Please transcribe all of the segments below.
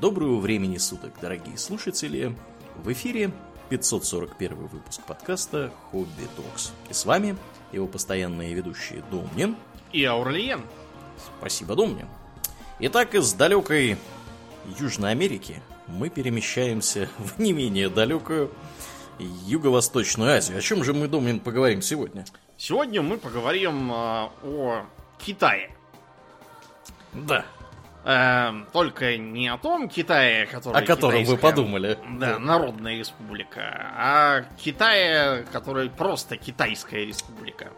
Доброго времени суток, дорогие слушатели. В эфире 541 выпуск подкаста «Хобби Токс». И с вами его постоянные ведущие Домнин и Аурлиен. Спасибо, Домнин. Итак, из далекой Южной Америки мы перемещаемся в не менее далекую Юго-Восточную Азию. О чем же мы, Домнин, поговорим сегодня? Сегодня мы поговорим э, о Китае. Да. Э, только не о том Китае, который О котором вы подумали. Да, Народная Республика, а Китае, который просто Китайская Республика.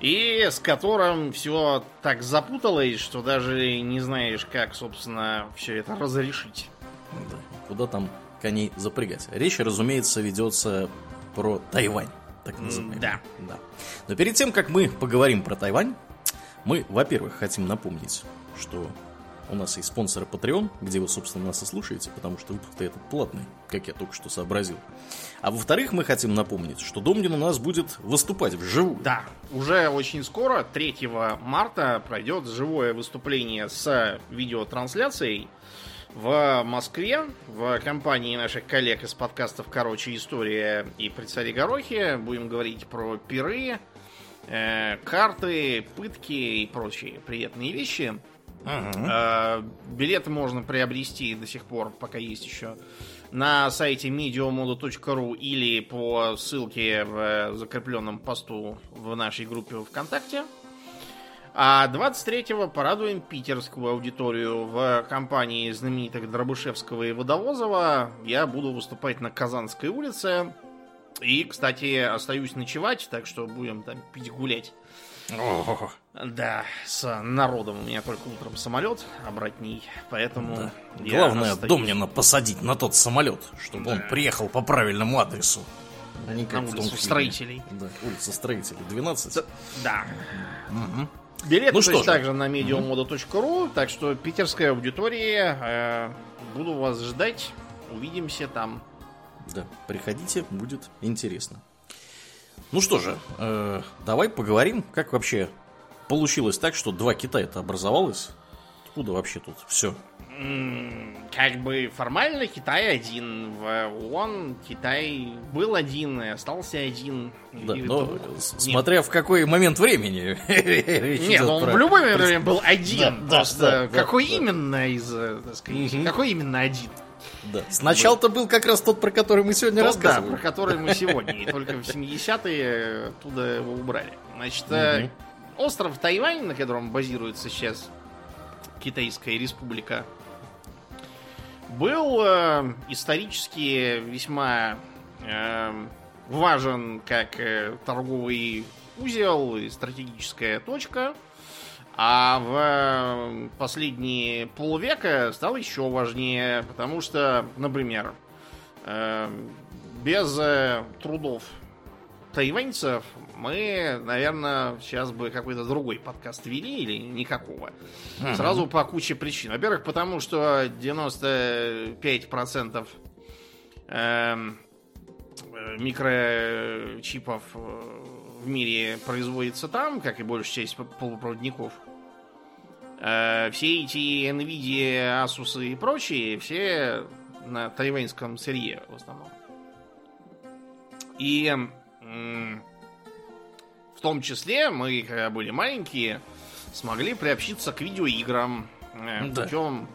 И с которым все так запуталось, что даже не знаешь, как, собственно, все это разрешить. Да. Куда там коней запрягать? Речь, разумеется, ведется про Тайвань, так называемый. Да. да. Но перед тем, как мы поговорим про Тайвань, мы, во-первых, хотим напомнить, что у нас есть спонсор Patreon, где вы, собственно, нас и слушаете, потому что выпуск-то этот платный, как я только что сообразил. А во-вторых, мы хотим напомнить, что Домнин у нас будет выступать вживую. Да, уже очень скоро, 3 марта, пройдет живое выступление с видеотрансляцией в Москве, в компании наших коллег из подкастов «Короче, история» и «При царе Горохе». Будем говорить про пиры, э, карты, пытки и прочие приятные вещи. Э, билеты можно приобрести до сих пор, пока есть еще, на сайте mediomodo.ru или по ссылке в закрепленном посту в нашей группе ВКонтакте. А 23-го порадуем питерскую аудиторию в компании знаменитых Дробышевского и Водовозова. Я буду выступать на Казанской улице. И, кстати, остаюсь ночевать, так что будем там пить гулять. О, Да, с народом. У меня только утром самолет обратней, поэтому... да. Главное, остаюсь Домнина посадить на тот самолет, чтобы он Да. приехал по правильному адресу. А не на как том улицу строителей. Да, улица строителей, 12. Да. Мгм. Билеты Ну то что есть же. также на mediomodo.ru, так что питерская аудитория, э, буду вас ждать, увидимся там. Да, приходите, будет интересно. Ну что же, э, давай поговорим, как вообще получилось так, что два Китая-то образовалось. Откуда вообще тут все? Как бы формально Китай один. В ООН Китай был один и остался один. Да, И но тут- с- Нет. смотря в какой момент времени. Нет, он про- в любое время был один. Да, да, Просто да, да, какой да. именно из, э, так сказать, Мгм. какой именно один? Да. Сначала-то был как раз тот, про который мы сегодня Тот, да, рассказываем. про который мы сегодня. И только в 70-е оттуда его убрали. Значит, э, остров Тайвань, на котором базируется сейчас Китайская республика, был э, исторически весьма э, важен как э, торговый узел и стратегическая точка. А в э, последние полвека стало еще важнее, потому что, например, э, без э, трудов тайваньцев мы, наверное, сейчас бы какой-то другой подкаст вели или никакого. Сразу по куче причин. Во-первых, потому что 95% эм, микрочипов в мире производится там, как и большая часть полупроводников. Э, Все эти NVIDIA, Asus и прочие, все на тайваньском сырье в основном. И в том числе мы, когда были маленькие, смогли приобщиться к видеоиграм э, Да. путем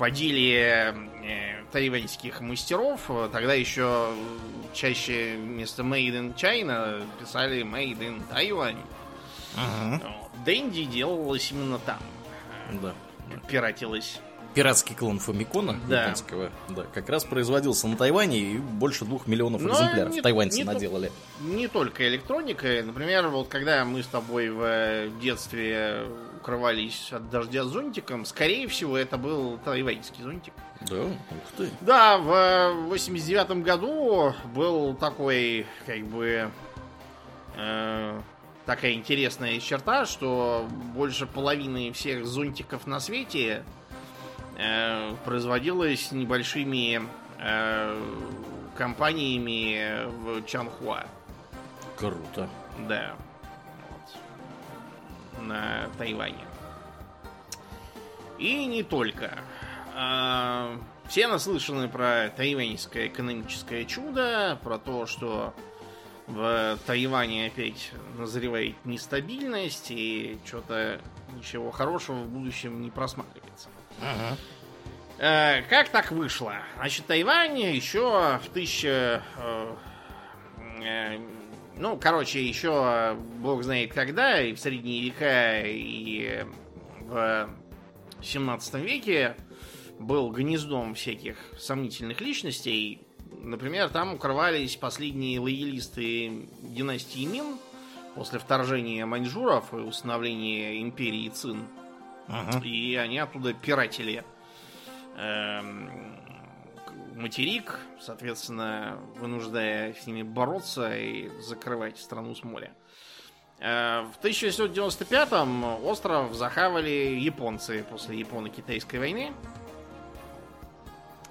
поделия э, тайваньских мастеров. Тогда еще чаще вместо Made in China писали Made in Taiwan. Вот. Дэнди делалось именно там. Да. Пиратилось. Пиратский клон Фомикона Да. японского, да, как раз производился на Тайване и больше двух миллионов Но экземпляров не- тайваньцы не наделали. Не только электроника. Например, вот когда мы с тобой в э, детстве укрывались от дождя зонтиком, скорее всего, это был тайваньский зонтик. Да, ух ты. Да, в 89 году был такой, как бы, э, такая интересная черта, что больше половины всех зонтиков на свете э, производилось небольшими э, компаниями в Чанхуа. Круто. Да. На Тайване. И не только. э, все наслышаны про тайваньское экономическое чудо, про то, что в Тайване опять назревает нестабильность и что-то ничего хорошего в будущем не просматривается. Ага. Э, как так вышло? Значит, Тайвань еще в 1000... э, э, ну, короче, еще бог знает когда, и в средние века, и в 17 веке был гнездом всяких сомнительных личностей. Например, там укрывались последние лоялисты династии Мин после вторжения маньчжуров и установления империи Цин. Ага. И они оттуда пиратели эм, материк, соответственно, вынуждая с ними бороться и закрывать страну с моря. Э, В 1695-м остров захавали японцы после Японо-Китайской войны.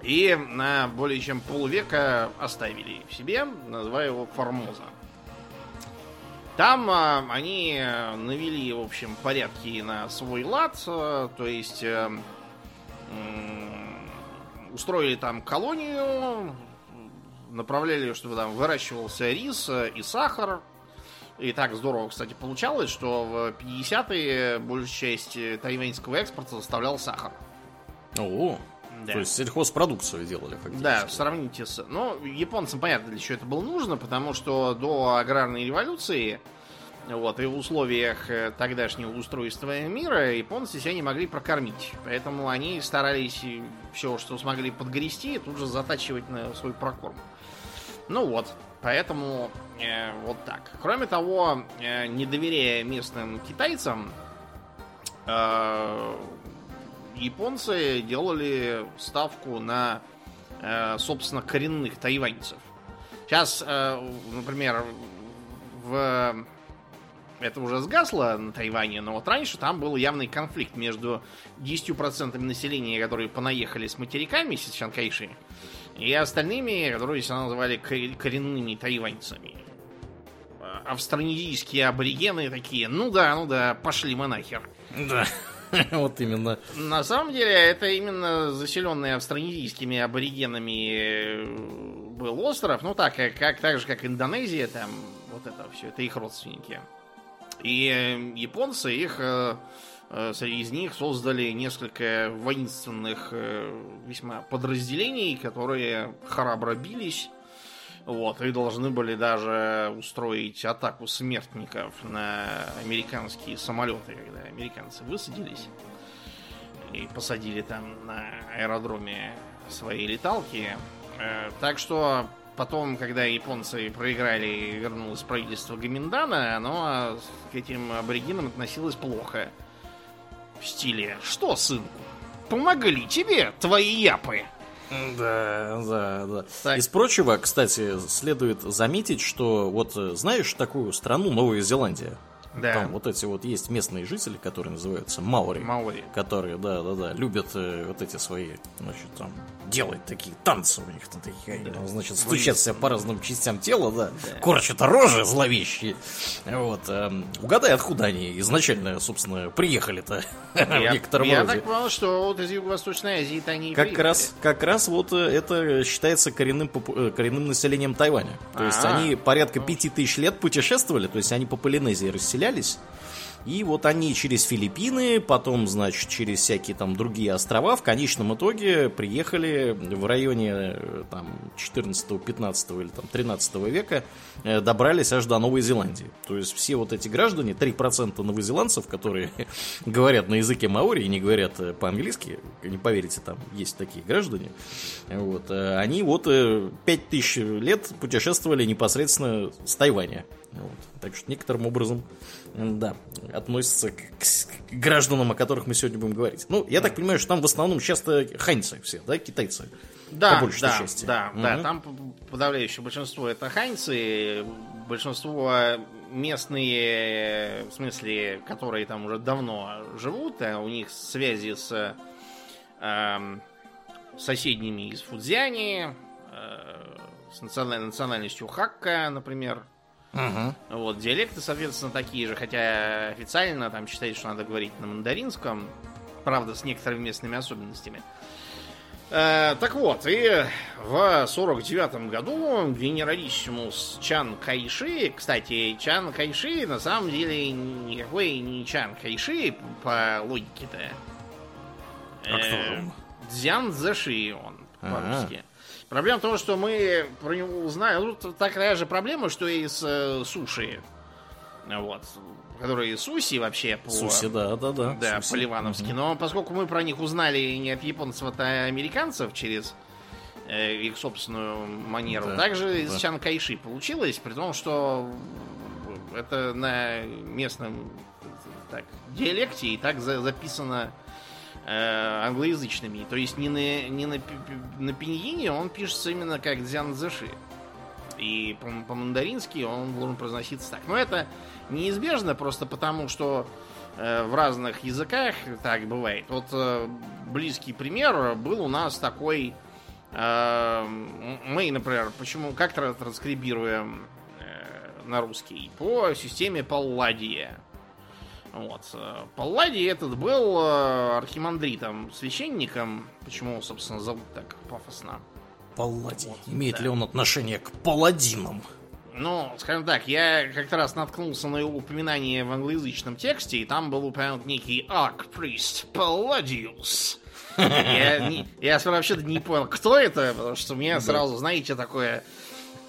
И на более чем полвека оставили в себе, называя его Формоза. Там а, они э, навели, в общем, порядки на свой лад, то есть м, устроили там колонию, направляли, чтобы там выращивался рис э, и сахар. И так здорово, кстати, получалось, что в 50-е большая часть э, тайваньского экспорта составлял сахар. О, Да. то есть сельхозпродукцию делали фактически. Да, сравните с... Ну, японцам понятно, для чего это было нужно, потому что до аграрной революции, вот, и в условиях э, тогдашнего устройства мира, японцы себя не могли прокормить. Поэтому они старались все, что смогли подгрести, тут же затачивать на свой прокорм. Ну вот, поэтому э, вот так. Кроме того, э, не доверяя местным китайцам, э, японцы делали ставку на, э, собственно, коренных тайваньцев. Сейчас, э, например, в... Это уже сгасло на Тайване, но вот раньше там был явный конфликт между 10% населения, которые понаехали с материками Сичан Кайши, и остальными, которые себя называли кор- коренными тайваньцами. А Австронезийские аборигены такие, ну да, ну да, пошли мы нахер. Да. Вот именно. На самом деле, это именно заселенный австронезийскими аборигенами э, был остров. Ну так, как, как так же, как Индонезия, там вот это все, это их родственники. И э, японцы их э, э, среди из них создали несколько воинственных э, весьма подразделений, которые храбро бились. Вот, и должны были даже устроить атаку смертников на американские самолеты, когда американцы высадились и посадили там на аэродроме свои леталки. Так что потом, когда японцы проиграли и вернулось правительство Гаминдана, оно к этим аборигенам относилось плохо. В стиле «Что, сынку, помогли тебе твои япы?» Да, да, да. Так. Из прочего, кстати, следует заметить, что вот э, знаешь такую страну Новая Зеландия? Да. Там вот эти вот есть местные жители, которые называются Маори. Маори. Которые, да, да, да, любят э, вот эти свои, значит, там, делать такие танцы у них там такие, они, значит, стучат себя по разным частям тела, да, корчат рожи зловещие. Вот. эм, угадай, откуда они изначально, собственно, приехали-то в Я, некотором я роде. так понял, что вот из Юго-Восточной Азии-то они Как приехали. раз, как раз вот э, это считается коренным, э, коренным населением Тайваня. То есть А. они порядка пяти тысяч лет путешествовали, то есть они по Полинезии расселялись. И вот они через Филиппины, потом, значит, через всякие там другие острова, в конечном итоге приехали в районе э, там 14, 15 или там 13 века, э, добрались аж до Новой Зеландии. То есть все вот эти граждане, 3% новозеландцев, которые говорят на языке маори и не говорят э, по-английски, не поверите, там есть такие граждане, вот, они вот э, 5000 лет путешествовали непосредственно с Тайваня. Вот. Так что некоторым образом, да, относятся к, к к гражданам, о которых мы сегодня будем говорить. Ну, я так понимаю, что там в основном часто ханьцы все, да, китайцы. Да, по большей да, части. да, да, Мгм. там подавляющее большинство это ханьцы, большинство местные, в смысле, которые там уже давно живут, а у них связи с эм, соседними из Фудзяни, э, с национальной национальностью Хакка, например. Мгм. Вот, диалекты, соответственно, такие же, хотя официально там считают, что надо говорить на мандаринском, правда, с некоторыми местными особенностями. Э, так вот, и в 49 году генералиссимус Чан Кайши, кстати, Чан Кайши на самом деле никакой не Чан Кайши по логике-то. А кто же он? Дзян Заши он по-русски. Проблема в том, что мы про него узнаем. Ну, такая же проблема, что и с э, суши. Вот. Которые суси вообще по... Суси, да, да, да. Да, Суси. по-ливановски. Но поскольку мы про них узнали не от японцев, а от американцев через э, их собственную манеру, Да, также из да. Чан Кайши получилось, при том, что это на местном так, диалекте и так за- записано англоязычными. То есть не на, не на, на пиньине он пишется именно как Дзян Зэши. И по- по-мандарински он должен произноситься так. Но это неизбежно просто потому, что э, в разных языках так бывает. Вот э, близкий пример был у нас такой... э, мы, например, почему как тра- транскрибируем э, на русский? По системе Палладия. Вот. э, Палладий этот был э, архимандритом, священником. Почему, его, собственно, зовут так пафосно? Палладий. Вот, Имеет да. ли он отношение к паладинам? Ну, скажем так, я как-то раз наткнулся на его упоминание в англоязычном тексте, и там был упомянут некий аркприст Палладиус. Я, не- я вообще-то не понял, кто это, потому что у меня сразу, знаете, такое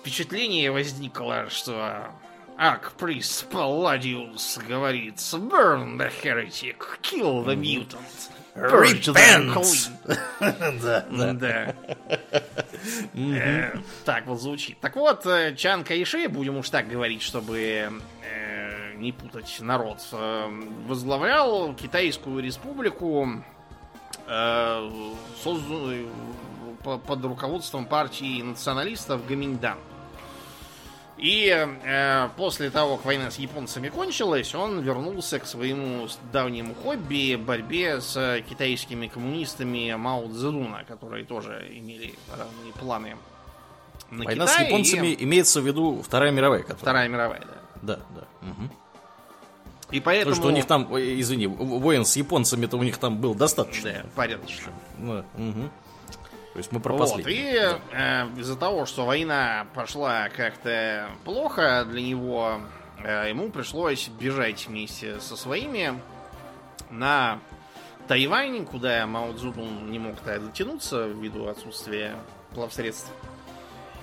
впечатление возникло, что аркприст Палладиус говорит «Burn the heretic, kill the mutant, Repent!» clean». Да, да. Э, Так вот звучит. Так вот, э, Чан Кайши, будем уж так говорить, чтобы э, не путать народ, возглавлял Китайскую республику под руководством партии националистов Гаминьдан. И э, после того, как война с японцами кончилась, он вернулся к своему давнему хобби борьбе с китайскими коммунистами Мао Цзэдуна, которые тоже имели равные планы на Война Китай с японцами и имеется в виду Вторая мировая, которая. Вторая мировая, да. Да, да. мгм. И поэтому... Потому что у них там, извини, воин с японцами-то у них там был достаточно. Да, порядочно. Да, мгм. То есть мы про Вот, и э, из-за того, что война пошла как-то плохо для него, э, ему пришлось бежать вместе со своими на Тайвань, куда Мао Цзэдун не мог тогда дотянуться ввиду отсутствия плавсредств.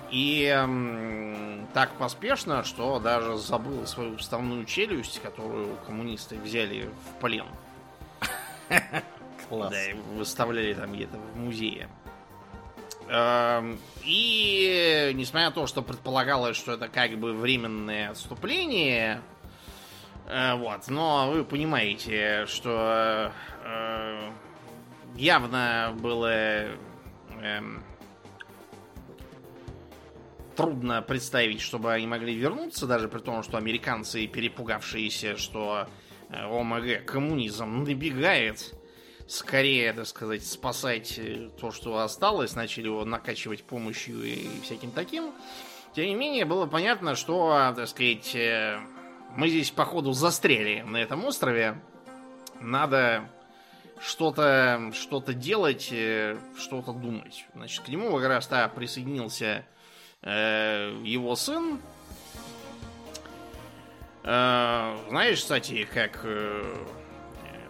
И эм, так поспешно, что даже забыл свою вставную челюсть, которую коммунисты взяли в плен. Класс. Да, и выставляли там где-то в музее. Эм, И несмотря на то, что предполагалось, что это как бы временное отступление, э, вот, но вы понимаете, что э, явно было эм, трудно представить, чтобы они могли вернуться, даже при том, что американцы, перепугавшиеся, что э, ОМГ коммунизм набегает, скорее, так сказать, спасать э, то, что осталось, начали его накачивать помощью и всяким таким. Тем не менее, было понятно, что, так сказать, э, мы здесь, походу, застряли на этом острове. Надо что-то что делать, э, что-то думать. Значит, к нему как раз то присоединился э, его сын. Э, знаешь, кстати, как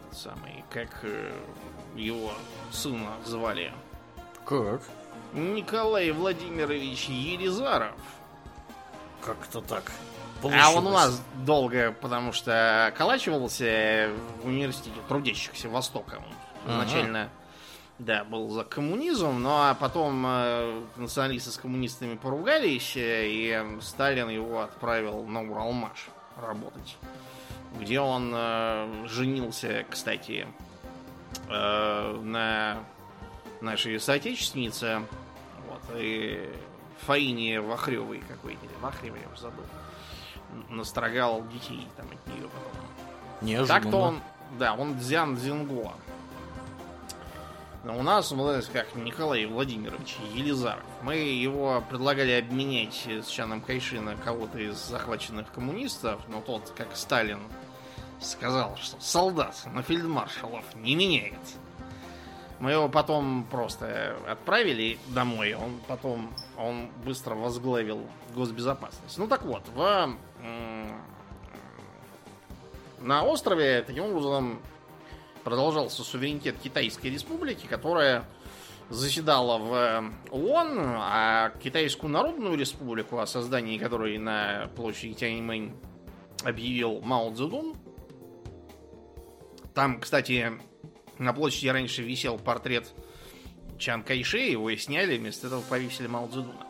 этот самый, как э, его сына звали? Как? Николай Владимирович Елизаров. Как-то так. А он у получилось. нас долго, потому что околачивался в университете трудящихся Востока. Он Ага. Изначально, да, был за коммунизм, ну а потом э, националисты с коммунистами поругались, э, и Сталин его отправил на Уралмаш работать. Где он э, женился, кстати, э, на нашей соотечественнице. Вот, и Фаине Вахревой какой-то. Вахревой, я уже забыл. Настрогал детей там от нее потом. Неожиданно. Так-то он, да, он Дзян Дзинго. У нас был как Николай Владимирович Елизаров. Мы его предлагали обменять с Чаном Кайши на кого-то из захваченных коммунистов, но тот, как Сталин, сказал, что солдат на фельдмаршалов не меняет. Мы его потом просто отправили домой. Он потом он быстро возглавил госбезопасность. Ну так вот, в, на острове таким образом продолжался суверенитет Китайской республики, которая заседала в ООН, а Китайскую Народную Республику, о создании которой на площади Тяньаньмэнь объявил Мао Цзэдун. Там, кстати, на площади раньше висел портрет Чан Кайши, его и сняли, вместо этого повесили Мао Цзэдуна.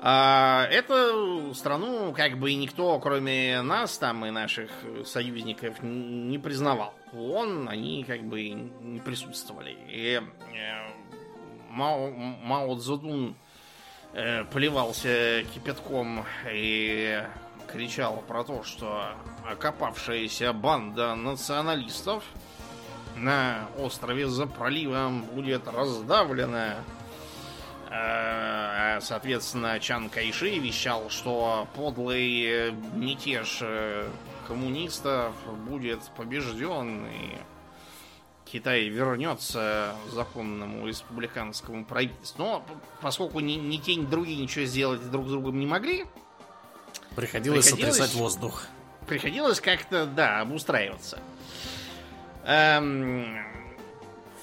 А эту страну как бы никто, кроме нас там и наших союзников, не признавал. Он, они как бы не присутствовали. И э, Мао, Мао Цзэдун э, плевался кипятком и кричал про то, что окопавшаяся банда националистов на острове за проливом будет раздавлена соответственно, Чан Кайши вещал, что подлый мятеж э, коммунистов будет побежден, и Китай вернется законному республиканскому правительству. Но поскольку ни, ни те, ни другие ничего сделать друг с другом не могли, приходилось, приходилось сотрясать воздух. Приходилось как-то, да, обустраиваться. Эм,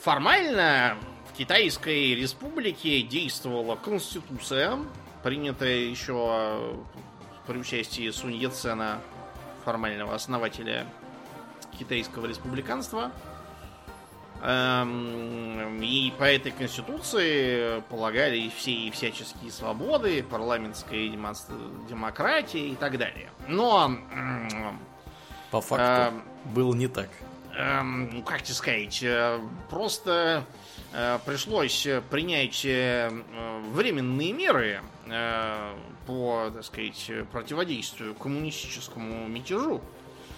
формально Китайской республике действовала конституция, принятая еще при участии Сунь Яцена, формального основателя китайского республиканства. Эм, и по этой конституции полагались все и всяческие свободы, парламентская демократия и так далее. Но... По факту э, было не так. Э, как тебе сказать, э, просто пришлось принять э, временные меры э, по, так сказать, противодействию коммунистическому мятежу,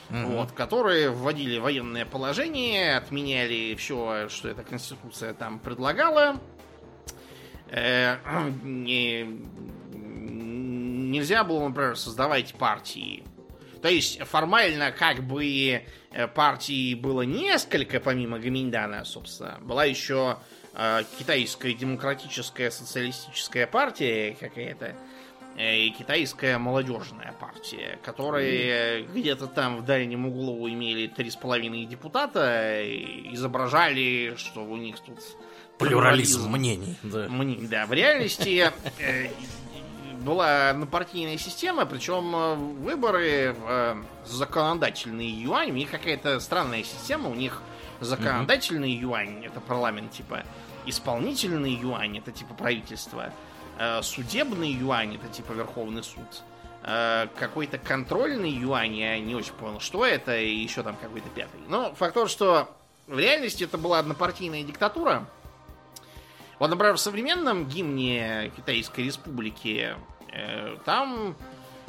угу. вот, которые вводили военное положение, отменяли все, что эта конституция там предлагала. Не, нельзя было, например, создавать партии то есть формально как бы э, партий было несколько, помимо Гаминдана, собственно. Была еще э, китайская демократическая социалистическая партия какая-то э, и китайская молодежная партия, которые mm. где-то там в дальнем углу имели три с половиной депутата, и изображали, что у них тут плюрализм, плюрализм мнений. Да. Мнений, да. В реальности э, была однопартийная система, причем э, выборы э, законодательный юань, у них какая-то странная система, у них законодательный mm-hmm. юань, это парламент типа, исполнительный юань, это типа правительство, э, судебный юань, это типа Верховный суд, какой-то контрольный юань, я не очень понял, что это, и еще там какой-то пятый. Но факт тот, что в реальности это была однопартийная диктатура, вот, например, в современном гимне Китайской Республики Э, там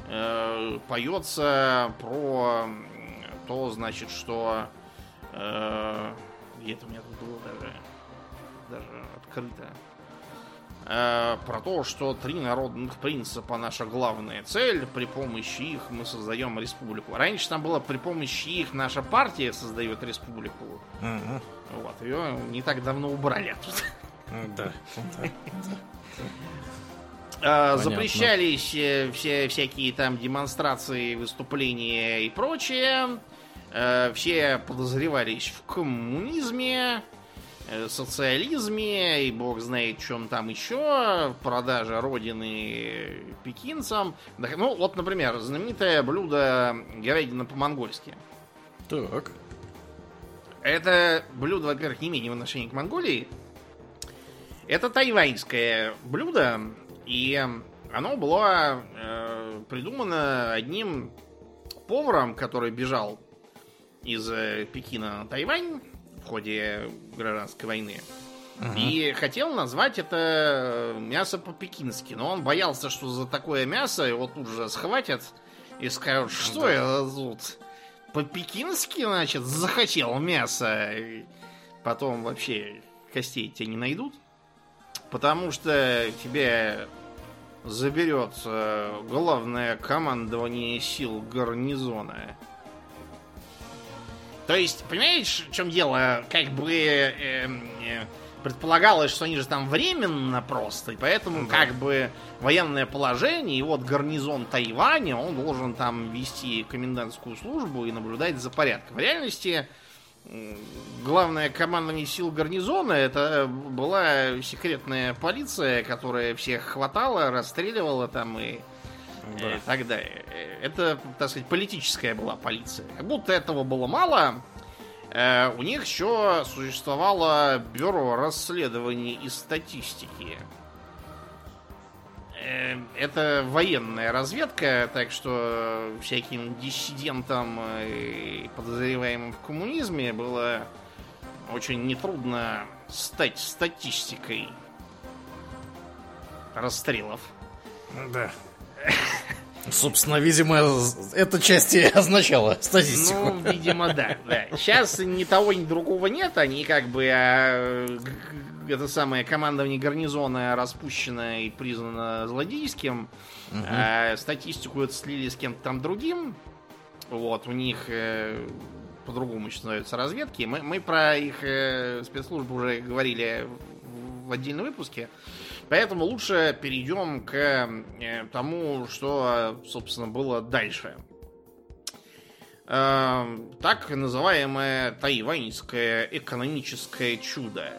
э, поется про то, значит, что э, где-то у меня тут было даже, даже открыто. Э, про то, что три народных принципа наша главная цель, при помощи их мы создаем республику. Раньше там было при помощи их наша партия создает республику. Угу. Вот, ее не так давно убрали оттуда. Да. Понятно. Запрещались э, все всякие там демонстрации, выступления и прочее. Э, все подозревались в коммунизме, э, социализме и бог знает чем там еще, продажа родины пекинцам. Ну, вот, например, знаменитое блюдо говядина по-монгольски. Так. Это блюдо, во-первых, не имеет отношения к Монголии. Это тайваньское блюдо, и оно было э, придумано одним поваром, который бежал из э, Пекина на Тайвань в ходе гражданской войны. uh И хотел назвать это мясо по-пекински. Но он боялся, что за такое мясо его тут же схватят и скажут, что да. это тут по-пекински, значит, захотел мясо. И потом вообще костей тебе не найдут. Потому что тебе заберет главное командование сил гарнизона. То есть, понимаешь, в чем дело? Как бы э, э, предполагалось, что они же там временно просто, и поэтому да. как бы военное положение, и вот гарнизон Тайваня, он должен там вести комендантскую службу и наблюдать за порядком. В реальности главное командование сил гарнизона это была секретная полиция, которая всех хватала, расстреливала там и, да. так далее. Это, так сказать, политическая была полиция. Как будто этого было мало, э, у них еще существовало бюро расследований и статистики. Э, это военная разведка, так что всяким диссидентам и подозреваемым в коммунизме было очень нетрудно стать статистикой расстрелов. Да. Собственно, видимо, эта часть и означала статистику. Ну, видимо, да, да. Сейчас ни того, ни другого нет. Они как бы а, это самое командование гарнизона распущено и признано злодейским. Угу. А статистику это слили с кем-то там другим. Вот, у них э, по-другому еще называются разведки. Мы, мы про их э, спецслужбы уже говорили в, в отдельном выпуске. Поэтому лучше перейдем к э, тому, что, собственно, было дальше. Э, так называемое тайваньское экономическое чудо.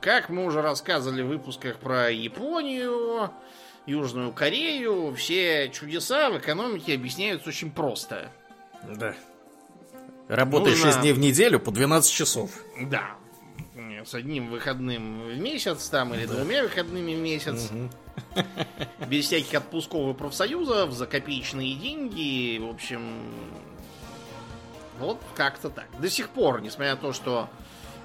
Как мы уже рассказывали в выпусках про Японию, Южную Корею, все чудеса в экономике объясняются очень просто. Да. Работаешь Нужно... 6 дней в неделю по 12 часов. Да с одним выходным в месяц там или да. двумя выходными в месяц. Угу. Без всяких отпусков и профсоюзов, за копеечные деньги. В общем, вот как-то так. До сих пор, несмотря на то, что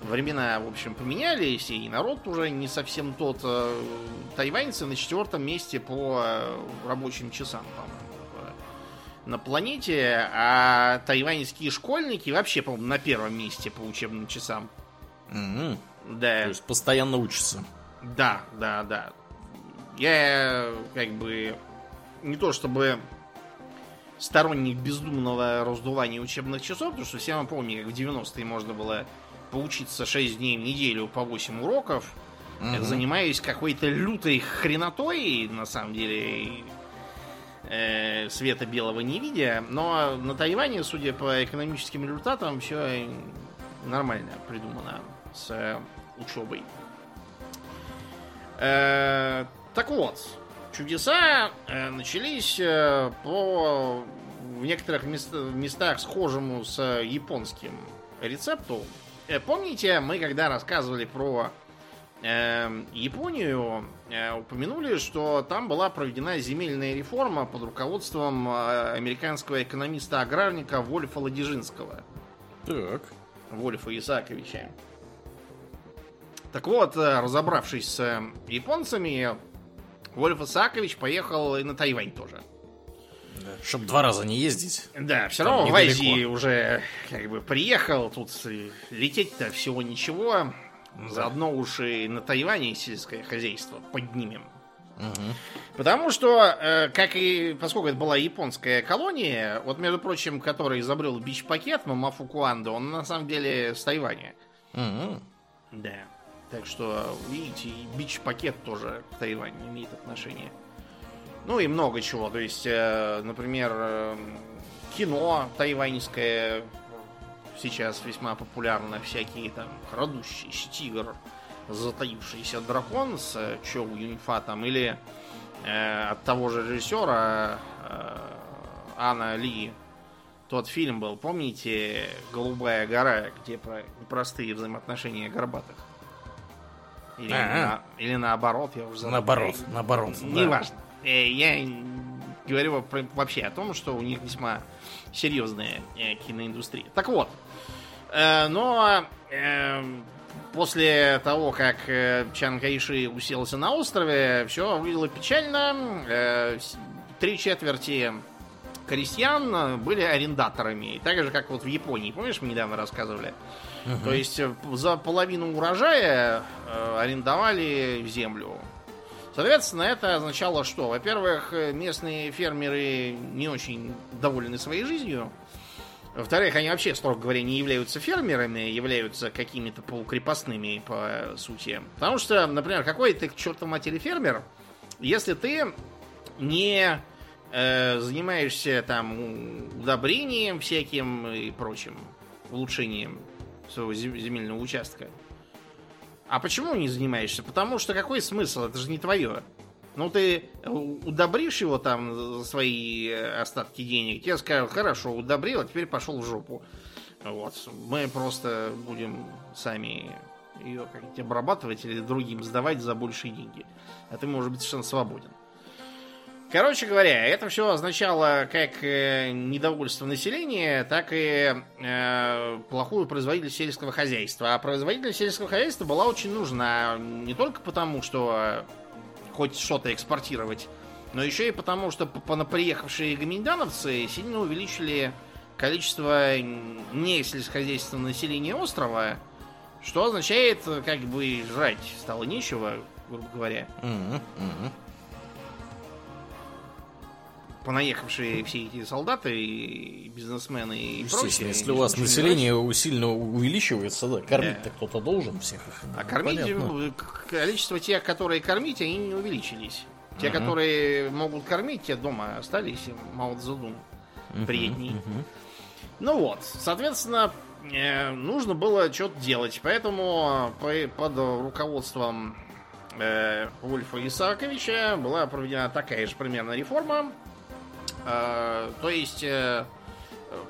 времена, в общем, поменялись, и народ уже не совсем тот. Э, тайваньцы на четвертом месте по э, рабочим часам, по-моему, на планете, а тайваньские школьники вообще, по-моему, на первом месте по учебным часам. Mm-hmm. Да. То есть постоянно учится. Да, да, да. Я как бы не то чтобы сторонник бездумного раздувания учебных часов, потому что все мы помним, как в 90-е можно было поучиться 6 дней в неделю по 8 уроков, угу. занимаясь какой-то лютой хренотой, на самом деле, э, света белого не видя. Но на Тайване, судя по экономическим результатам, все нормально придумано с э, учебой. Э, так вот, чудеса э, начались э, по в некоторых мест, местах схожему с японским рецепту. Э, помните, мы когда рассказывали про э, Японию, э, упомянули, что там была проведена земельная реформа под руководством э, американского экономиста-аграрника Вольфа Ладижинского. Так. Вольфа Исааковича. Так вот, э, разобравшись с э, японцами, Вольф Исаакович поехал и на Тайвань тоже. Да, чтоб два раза не ездить. Да, все равно в Азии уже как бы приехал, тут лететь-то всего ничего. Да. Заодно уж и на Тайване сельское хозяйство поднимем. Угу. Потому что, э, как и поскольку это была японская колония, вот, между прочим, который изобрел бич-пакет Мамафу Куандо, он на самом деле с Тайваня. Угу. Да. Так что, видите, бич-пакет тоже к Тайваню имеет отношение. Ну и много чего. То есть, э, например, э, кино тайваньское сейчас весьма популярно. Всякие там крадущийся тигр, затаившийся дракон с Чоу Юньфа там. Или э, от того же режиссера э, Анна Ли тот фильм был, помните, «Голубая гора», где про простые взаимоотношения горбатых. Или, на, или наоборот, я уже забыл. Наоборот, наоборот. Неважно. Да. Э, я говорю вообще о том, что у них весьма серьезная э, киноиндустрия. Так вот, э, но после того, как Чан Кайши уселся на острове, все выглядело печально. Три четверти крестьян были арендаторами. Так же, как вот в Японии. Помнишь, мы недавно рассказывали? Угу. То есть за половину урожая арендовали землю. Соответственно, это означало что? Во-первых, местные фермеры не очень довольны своей жизнью. Во-вторых, они вообще, строго говоря, не являются фермерами, являются какими-то полукрепостными, по сути. Потому что, например, какой ты к чертовой матери фермер, если ты не э, занимаешься там удобрением всяким и прочим, улучшением своего земельного участка. А почему не занимаешься? Потому что какой смысл? Это же не твое. Ну, ты удобришь его там свои остатки денег, тебе скажут, хорошо, удобрил, а теперь пошел в жопу. Вот. Мы просто будем сами ее как-нибудь обрабатывать или другим сдавать за большие деньги. А ты можешь быть совершенно свободен. Короче говоря, это все означало как э, недовольство населения, так и э, плохую производительность сельского хозяйства. А производительность сельского хозяйства была очень нужна не только потому, что хоть что-то экспортировать, но еще и потому, что приехавшие гоминдановцы сильно увеличили количество не сельскохозяйственного населения острова, что означает, как бы жрать стало нечего, грубо говоря. Mm-hmm. Mm-hmm понаехавшие все эти солдаты и бизнесмены и прочие. Если у вас население сильно увеличивается, да, кормить-то да. кто-то должен всех. А ну, кормить, понятно. количество тех, которые кормить, они не увеличились. Те, uh-huh. которые могут кормить, те дома остались, мало задум uh-huh. приятней. Uh-huh. Ну вот, соответственно, э, нужно было что-то делать. Поэтому под руководством э, Вольфа Исааковича была проведена такая же примерно реформа, Э, то есть э,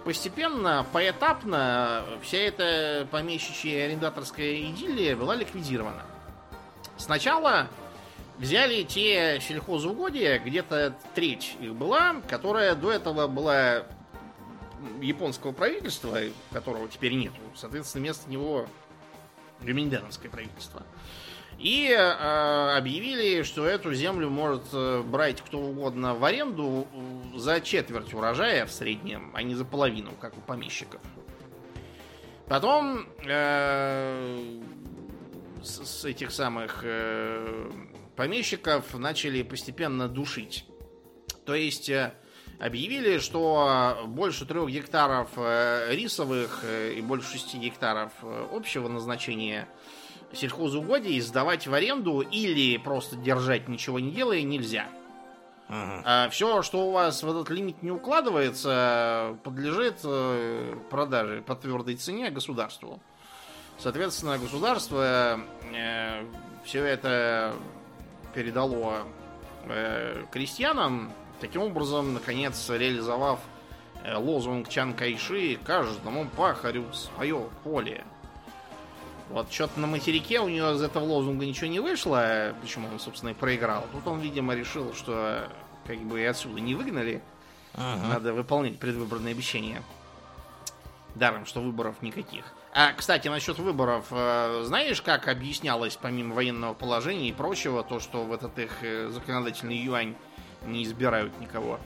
постепенно, поэтапно вся эта помещичья арендаторская идиллия была ликвидирована. Сначала взяли те сельхозугодия, где-то треть их была, которая до этого была японского правительства, которого теперь нету. Соответственно, вместо него гоминдановское правительство. И э, объявили, что эту землю может э, брать кто угодно в аренду за четверть урожая в среднем, а не за половину, как у помещиков. Потом э, с, с этих самых э, помещиков начали постепенно душить. То есть э, объявили, что больше трех гектаров э, рисовых э, и больше шести гектаров э, общего назначения – сельхозугодий сдавать в аренду или просто держать ничего не делая нельзя. Ага. А все, что у вас в этот лимит не укладывается, подлежит э, продаже по твердой цене государству. Соответственно, государство э, все это передало э, крестьянам, таким образом, наконец, реализовав э, лозунг Чан Кайши «Каждому пахарю свое поле». Вот что-то на материке у него из этого лозунга ничего не вышло, почему он, собственно, и проиграл. Тут он, видимо, решил, что как бы и отсюда не выгнали. Ага. Надо выполнять предвыборные обещания. Даром, что выборов никаких. А, кстати, насчет выборов, э, знаешь, как объяснялось, помимо военного положения и прочего, то, что в этот их э, законодательный юань не избирают никого?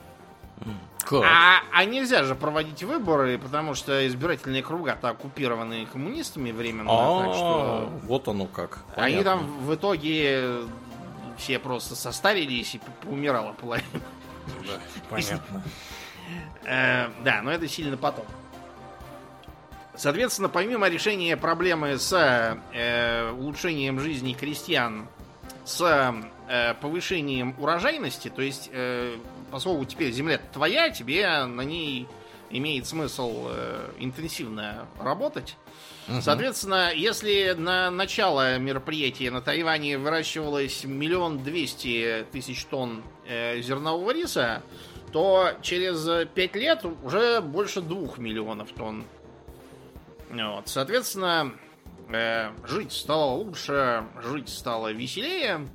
Как? А, а нельзя же проводить выборы, потому что избирательные круга-то оккупированы коммунистами временно. А, так что... вот оно как. Понятно. Они там в итоге все просто состарились и умирала половина. Да, понятно. Э, да, но это сильно потом. Соответственно, помимо решения проблемы с э, улучшением жизни крестьян, с э, повышением урожайности, то есть э, поскольку теперь земля твоя, тебе на ней имеет смысл э, интенсивно работать. Угу. Соответственно, если на начало мероприятия на Тайване выращивалось миллион двести тысяч тонн э, зернового риса, то через пять лет уже больше двух миллионов тонн. Вот. Соответственно, э, жить стало лучше, жить стало веселее.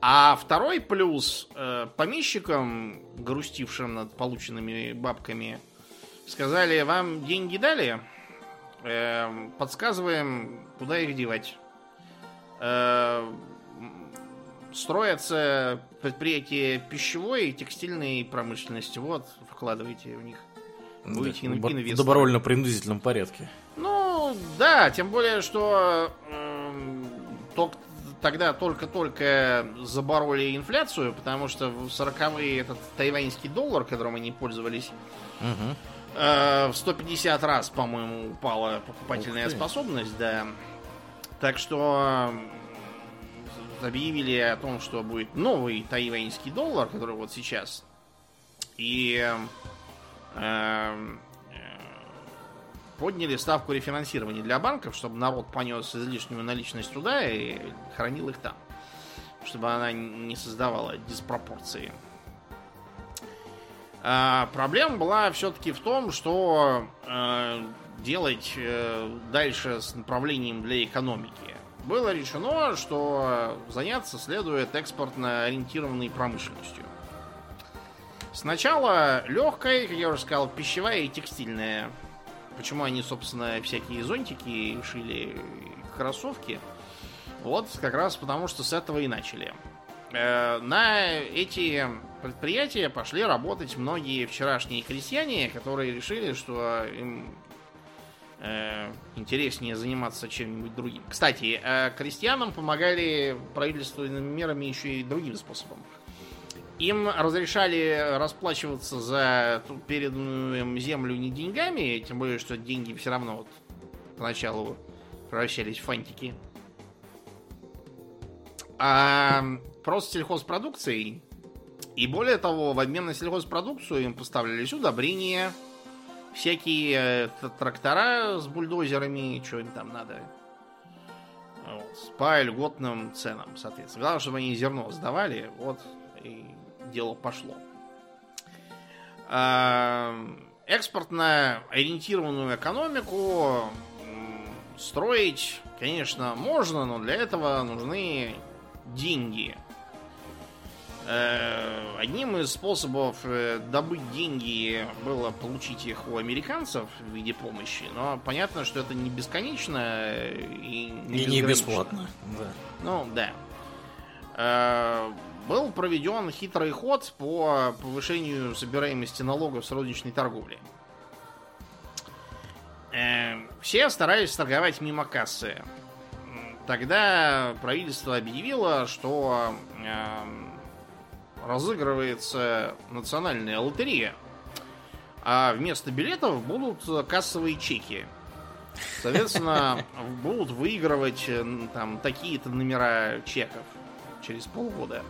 А второй плюс э, помещикам, грустившим над полученными бабками, сказали, вам деньги дали, э, подсказываем, куда их девать. Э, строятся предприятия пищевой и текстильной промышленности. Вот, вкладывайте в них. Будете да, в добровольно-принудительном порядке. Ну, да, тем более, что э, тот, тогда только-только забороли инфляцию, потому что в 40-е этот тайваньский доллар, которым они пользовались, угу. Э, в 150 раз, по-моему, упала покупательная способность, да. Так что объявили о том, что будет новый тайваньский доллар, который вот сейчас. И э, подняли ставку рефинансирования для банков, чтобы народ понес излишнюю наличность туда и хранил их там. Чтобы она не создавала диспропорции. А, проблема была все-таки в том, что э, делать э, дальше с направлением для экономики. Было решено, что заняться следует экспортно ориентированной промышленностью. Сначала легкая, как я уже сказал, пищевая и текстильная Почему они, собственно, всякие зонтики шили, кроссовки? Вот как раз потому, что с этого и начали. Э, на эти предприятия пошли работать многие вчерашние крестьяне, которые решили, что им э, интереснее заниматься чем-нибудь другим. Кстати, э, крестьянам помогали правительственными мерами еще и другим способом. Им разрешали расплачиваться за переданную им землю не деньгами, тем более, что деньги все равно вот поначалу превращались в фантики. А просто сельхозпродукцией. И более того, в обмен на сельхозпродукцию им поставлялись удобрения, всякие э, трактора с бульдозерами, что им там надо. Вот, по льготным ценам, соответственно. Главное, чтобы они зерно сдавали, вот, и дело пошло. А, экспортно ориентированную экономику строить, конечно, можно, но для этого нужны деньги. Э, одним из способов э, добыть деньги было получить их у американцев в виде помощи, но понятно, что это не бесконечно э, и не, и не бесплатно. Да. Ну, да был проведен хитрый ход по повышению собираемости налогов с розничной торговли. Эм, все старались торговать мимо кассы. Тогда правительство объявило, что эм, разыгрывается национальная лотерея, а вместо билетов будут кассовые чеки. Соответственно, будут выигрывать там такие-то номера чеков через полгода.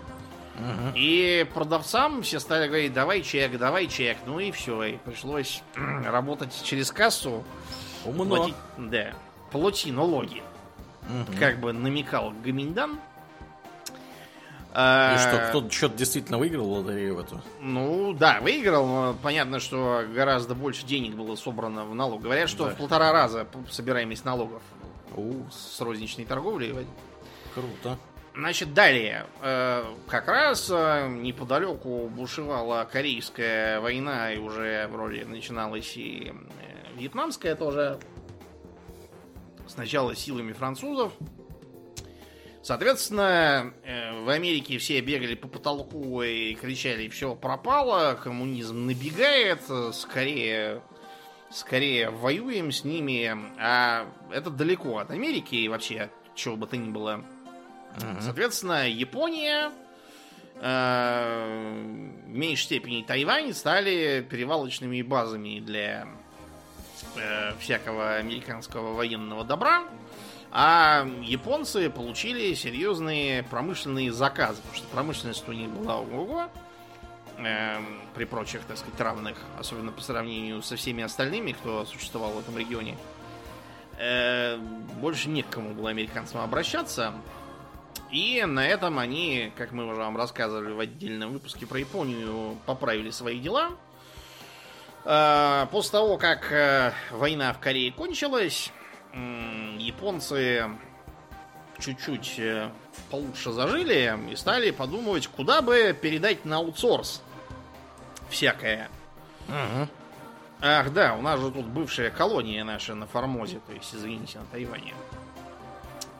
И продавцам все стали говорить, давай чек, давай чек. Ну и все. И пришлось работать через кассу. Умно. Платить, да. Плати налоги. Угу. Как бы намекал Гаминдан. И что, кто-то что-то действительно выиграл лотерею в эту? Ну, да, выиграл, но понятно, что гораздо больше денег было собрано в налог. Говорят, что да. в полтора раза собираемость налогов У. с розничной торговлей. Круто. Значит, далее. Э, как раз э, неподалеку бушевала Корейская война, и уже вроде начиналась и э, Вьетнамская тоже. Сначала силами французов. Соответственно, в Америке все бегали по потолку и кричали, все пропало, коммунизм набегает, скорее, скорее воюем с ними. А это далеко от Америки и вообще чего бы то ни было. Угу. Соответственно, Япония, э, в меньшей степени Тайвань стали перевалочными базами для э, всякого американского военного добра. А японцы получили серьезные промышленные заказы, потому что промышленность у них была ого-го, э, при прочих, так сказать, равных, особенно по сравнению со всеми остальными, кто существовал в этом регионе. Э, больше не к кому было американцам обращаться. И на этом они, как мы уже вам рассказывали в отдельном выпуске про Японию, поправили свои дела. А, после того, как э, война в Корее кончилась, японцы чуть-чуть э, получше зажили и стали подумывать, куда бы передать на аутсорс всякое. Угу. Ах, да, у нас же тут бывшая колония наша на Формозе, то есть, извините, на Тайване.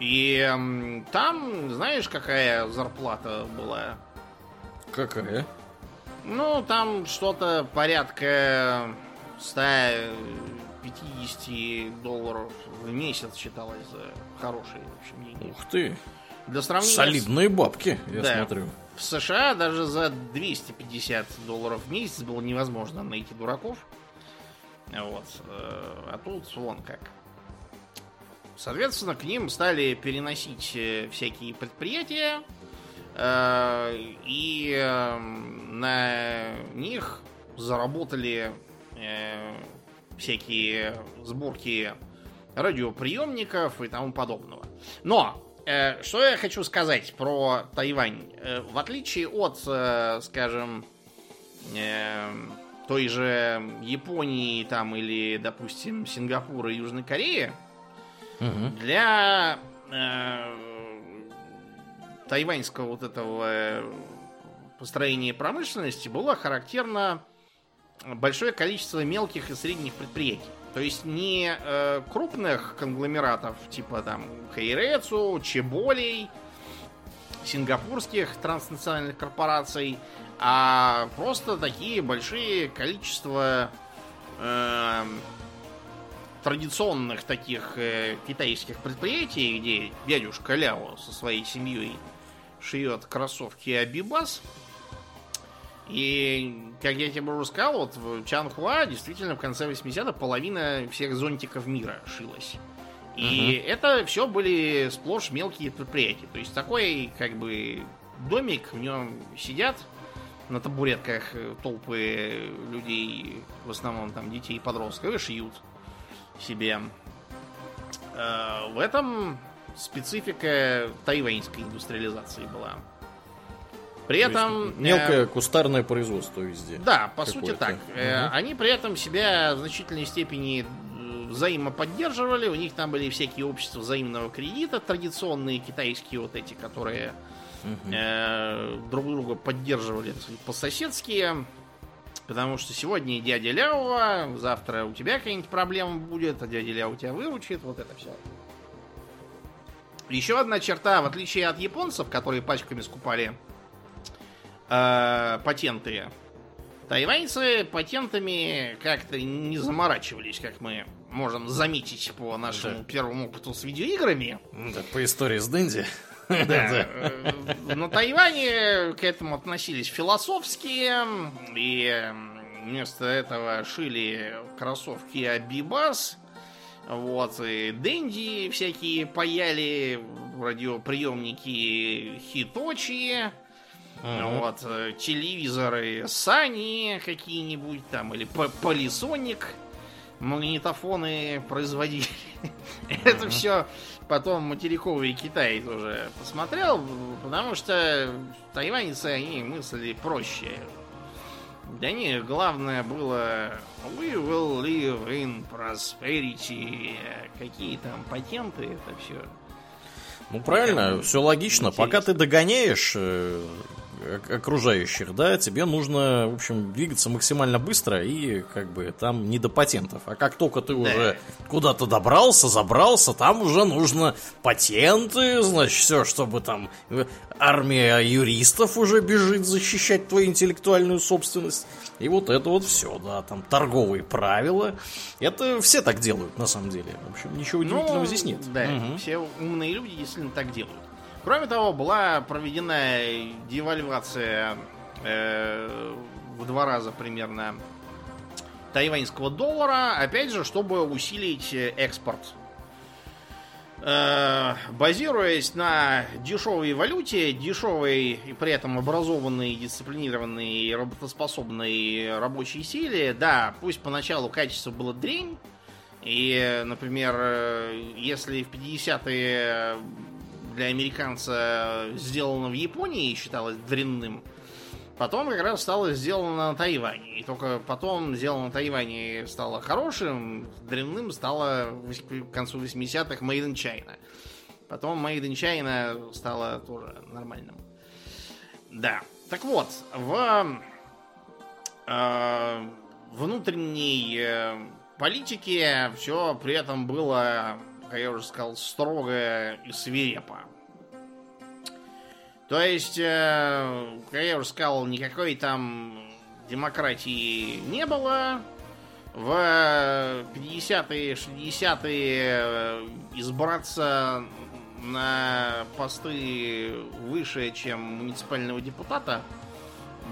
И там, знаешь, какая зарплата была? Какая? Ну, там что-то порядка 150 долларов в месяц считалось за хорошие, в общем, деньги. Ух ты! Для сравнения Солидные бабки, я да. смотрю. В США даже за 250 долларов в месяц было невозможно найти дураков. Вот. э, А тут вон как. Соответственно, к ним стали переносить э, всякие предприятия, э, и э, на них заработали э, всякие сборки радиоприемников и тому подобного. Но что я хочу сказать про Тайвань? В отличие от, скажем, той же Японии там или, допустим, Сингапура и Южной Кореи, Мгм. для э, тайваньского вот этого э, построения промышленности было характерно большое количество мелких и средних предприятий. То есть не э, крупных конгломератов, типа там Хайрецу, Чеболей, сингапурских транснациональных корпораций, а просто такие большие количества э, традиционных таких э, китайских предприятий, где дядюшка Ляо со своей семьей шьет кроссовки Абибас. И, как я тебе уже сказал, вот в Чанхуа действительно в конце 80-х половина всех зонтиков мира шилась. И это все были сплошь мелкие предприятия. То есть такой, как бы, домик, в нем сидят на табуретках э, толпы людей, в основном там детей и подростков, и шьют себе. Э, В этом специфика тайваньской индустриализации была. При То этом... э, Мелкое кустарное производство везде. да, по сути так. Э. Они при этом себя в значительной степени э, взаимоподдерживали. У них там были всякие общества взаимного кредита, традиционные китайские вот эти, которые Мгм. э, друг друга поддерживали по-соседски. Потому что сегодня дядя Ляо, завтра у тебя какая-нибудь проблема будет, а дядя Ляо тебя выручит, вот это все. Еще одна черта, в отличие от японцев, которые пачками скупали э, патенты, тайваньцы патентами как-то не заморачивались, как мы можем заметить по нашему Да. первому опыту с видеоиграми. Ну да, по истории с Дэнди. Э, На Тайване к этому относились философски, и вместо этого шили кроссовки Абибас, вот, и Дэнди всякие паяли, радиоприемники Хиточи, Мгм. вот, э, телевизоры Сани какие-нибудь там, или Полисоник, магнитофоны производили. Это все потом материковый Китай тоже посмотрел, потому что тайваньцы, они мыслили проще. Для них главное было We will live in prosperity. Какие там патенты, это все. Ну правильно, все логично. Пока ты догоняешь э, окружающих, да, тебе нужно, в общем, двигаться максимально быстро и как бы там не до патентов. А как только ты уже куда-то добрался, забрался, там уже нужно патенты, значит, все, чтобы там э, армия юристов уже бежит защищать твою интеллектуальную собственность. И вот это вот все, да, там торговые правила. Это все так делают, на самом деле. В общем, ничего удивительного Ну, здесь нет. Да, Мгм. все умные люди действительно так делают. Кроме того, была проведена девальвация э, в два раза примерно тайваньского доллара, опять же, чтобы усилить экспорт. Э, базируясь на дешевой валюте, дешевой и при этом образованной, дисциплинированной работоспособной рабочей силе, да, пусть поначалу качество было дрень, и, например, э, если в 50-е для американца сделано в Японии считалось дрянным, потом как раз стало сделано на Тайване. И только потом сделано на Тайване стало хорошим, дрянным стало к концу 80-х Made in China. Потом Made in China стало тоже нормальным. Да. Так вот, в э, внутренней э, политике все при этом было, как я уже сказал, строго и свирепо. То есть, э, как я уже сказал, никакой там демократии не было. В 50-е, 60-е э, избраться на посты выше, чем муниципального депутата,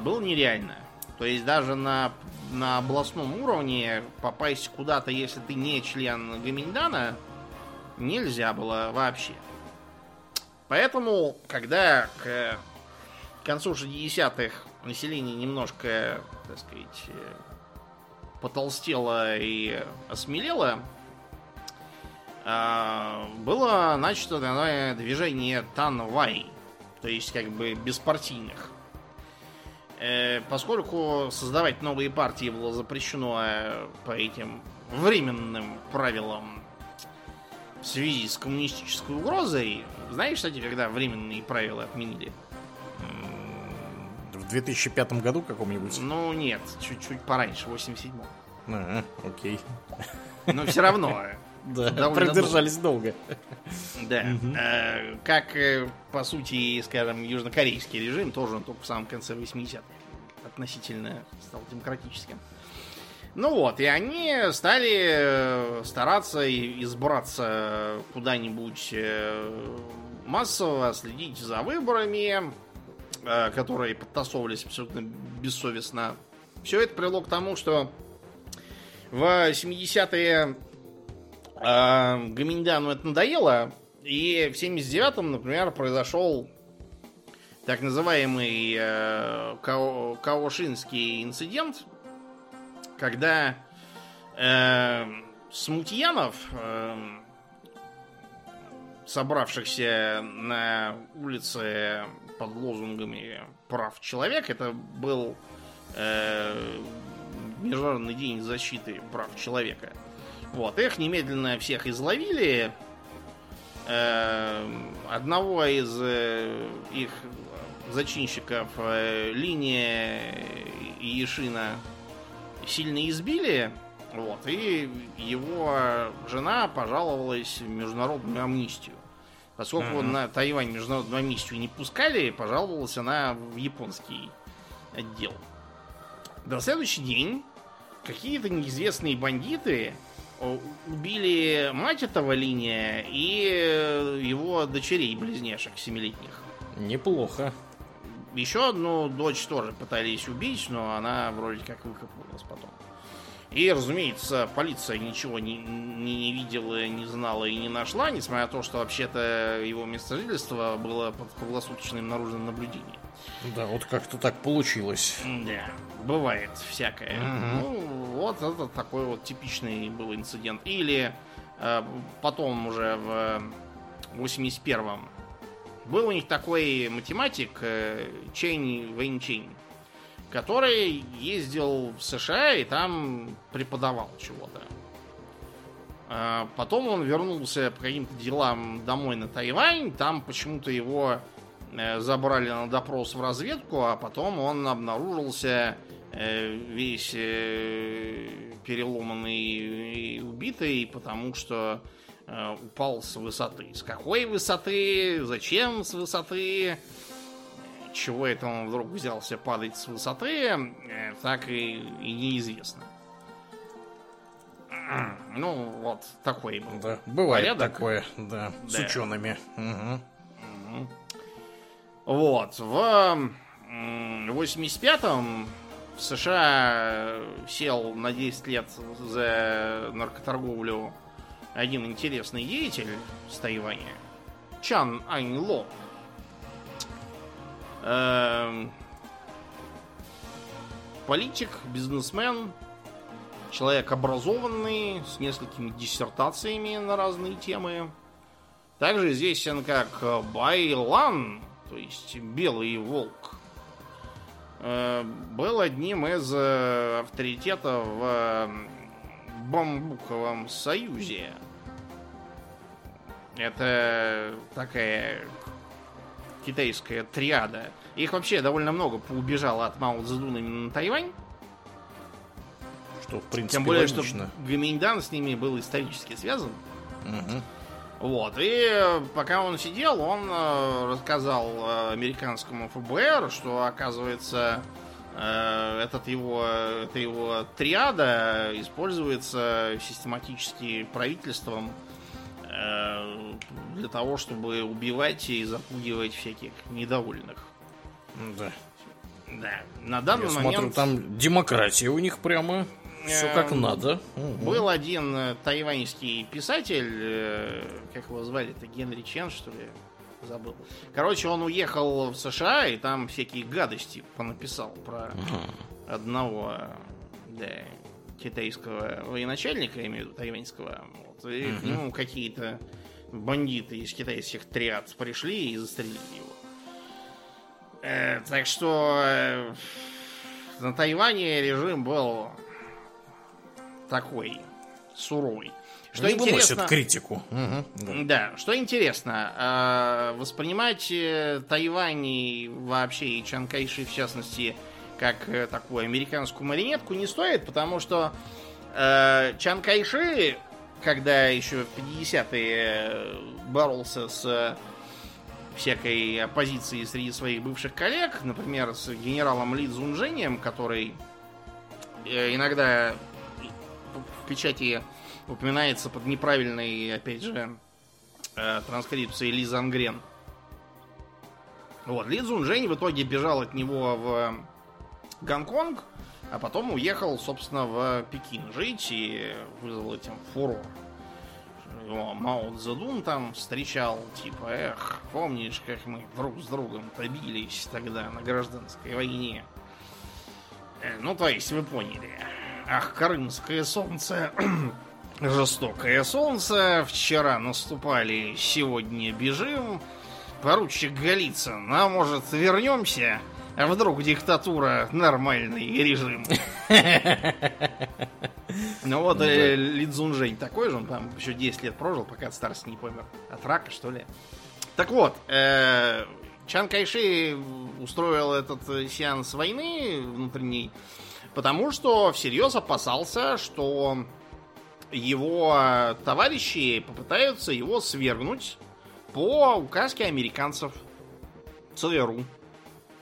было нереально. То есть даже на, на областном уровне попасть куда-то, если ты не член Гаминдана, нельзя было вообще. Поэтому, когда к концу 60-х население немножко, так сказать, э, потолстело и осмелело, а, было начато такое движение Танвай, то есть как бы беспартийных. Э, поскольку создавать новые партии было запрещено э, по этим временным правилам в связи с коммунистической угрозой, знаешь, кстати, когда временные правила отменили? В 2005 году каком-нибудь? Ну, нет, чуть-чуть пораньше, в 87-м. А, окей. Но все равно. Да, продержались долго. Да. Э, как, э, по сути, скажем, южнокорейский режим, тоже только в самом конце 80-х относительно стал демократическим. Ну вот, и они стали э, стараться избраться куда-нибудь массово, следить за выборами, которые подтасовывались абсолютно бессовестно. Все это привело к тому, что в 70-е а, Гаминьдану это надоело, и в 79-м, например, произошел так называемый э, Као, Каошинский инцидент, когда э, смутьянов, э, собравшихся на улице под лозунгами прав человека, это был э, Международный день защиты прав человека – вот, их немедленно всех изловили. Эм, одного из э, их зачинщиков э, линия Ешина сильно избили. Вот, и его жена пожаловалась в международную амнистию. Поскольку uh-huh. на Тайвань международную амнистию не пускали, пожаловалась она в японский отдел. На следующий день какие-то неизвестные бандиты убили мать этого линия и э, его дочерей близнешек семилетних. Неплохо. Еще одну дочь тоже пытались убить, но она вроде как выкопалась потом. И, разумеется, полиция ничего не, не, не видела, не знала и не нашла, несмотря на то, что вообще-то его место жительства было под круглосуточным наружным наблюдением. Да, вот как-то так получилось. Да, бывает всякое. Угу. Ну, вот это такой вот типичный был инцидент. Или э, потом уже в 81-м был у них такой математик э, Чэнь Вэньчэн который ездил в США и там преподавал чего-то. А потом он вернулся по каким-то делам домой на Тайвань. Там почему-то его э, забрали на допрос в разведку, а потом он обнаружился э, весь переломанный и убитый, потому что упал с высоты. С какой высоты? Зачем с высоты? чего это он вдруг взялся падать с высоты, э, так и, и неизвестно. Ну, вот такой был. Да, бывает порядок. такое, да, да, с учеными. Угу. Угу. Вот, в 85-м в США сел на 10 лет за наркоторговлю один интересный деятель с Тайваня. Чан Ань Ло. Эм, политик, бизнесмен, человек образованный, с несколькими диссертациями на разные темы. Также известен как Байлан, то есть Белый Волк. Э, был одним из э, авторитетов в Бамбуковом союзе. Это такая китайская триада. Их вообще довольно много поубежало от Мао Цзэдуна именно на Тайвань. Что, в принципе, Тем более, логично. что Гаминьдан с ними был исторически связан. Угу. Вот, и пока он сидел, он э, рассказал э, американскому ФБР, что, оказывается, э, этот его, это его триада используется систематически правительством для того, чтобы убивать и запугивать всяких недовольных. Да. Да, на данный Я момент... смотрю, там демократия у них прямо все как Эм, надо. Был один э, тайваньский писатель, э, как его звали, это Генри Чен, что ли, забыл. Короче, он уехал в США и там всякие гадости понаписал про одного э, да, китайского военачальника, я имею в виду тайваньского. Вот, и к нему какие-то бандиты из китайских триад пришли и застрелили его. Э, так что э, на Тайване режим был такой суровый. Что Не интересно, критику. Мгм, да. да, что интересно, э, воспринимать э, Тайвань и вообще и Чан Кайши в частности как э, такую американскую марионетку не стоит, потому что э, Чан Кайши, когда еще в 50-е боролся с всякой оппозицией среди своих бывших коллег, например, с генералом Ли Цзунжэнем, который э, иногда в печати упоминается под неправильной, опять же, э, транскрипцией Ли Зангрен. Вот, Ли Цзунжэнь в итоге бежал от него в Гонконг, а потом уехал, собственно, в Пекин жить и вызвал этим фурор. Его Мао Цзэдун там встречал, типа, эх, помнишь, как мы друг с другом побились тогда на гражданской войне? Э, Ну, то есть, вы поняли. Ах, крымское солнце, жестокое солнце, вчера наступали, сегодня бежим. Поручик Голицын, а может вернемся? А вдруг диктатура нормальный режим? Ну вот э, Ли Цзунжэнь такой же, он там еще 10 лет прожил, пока от старости не помер. От рака, что ли? Так вот, э, Чан Кайши устроил этот э, сеанс войны внутренней, потому что всерьез опасался, что его товарищи попытаются его свергнуть по указке американцев ЦРУ.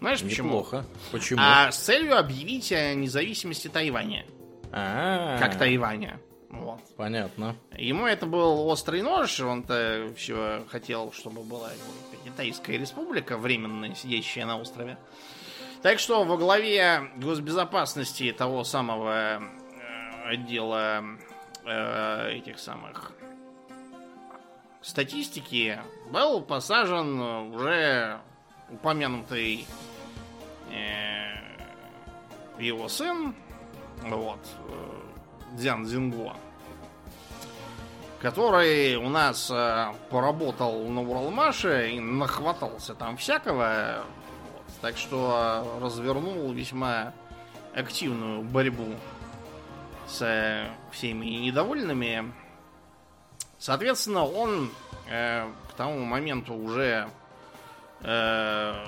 Знаешь почему? Неплохо. Почему? А с целью объявить о независимости Тайваня. А, Как Тайваня. Вот. Понятно. Ему это был острый нож, он-то все хотел, чтобы была Китайская республика, временно сидящая на острове. Так что во главе госбезопасности того самого э, отдела э, этих самых статистики был посажен уже упомянутый его сын, вот, э, Дзян Цзинго, который у нас э, поработал на Уралмаше и нахватался там всякого, вот, так что развернул весьма активную борьбу с э, всеми недовольными. Соответственно, он э, к тому моменту уже э,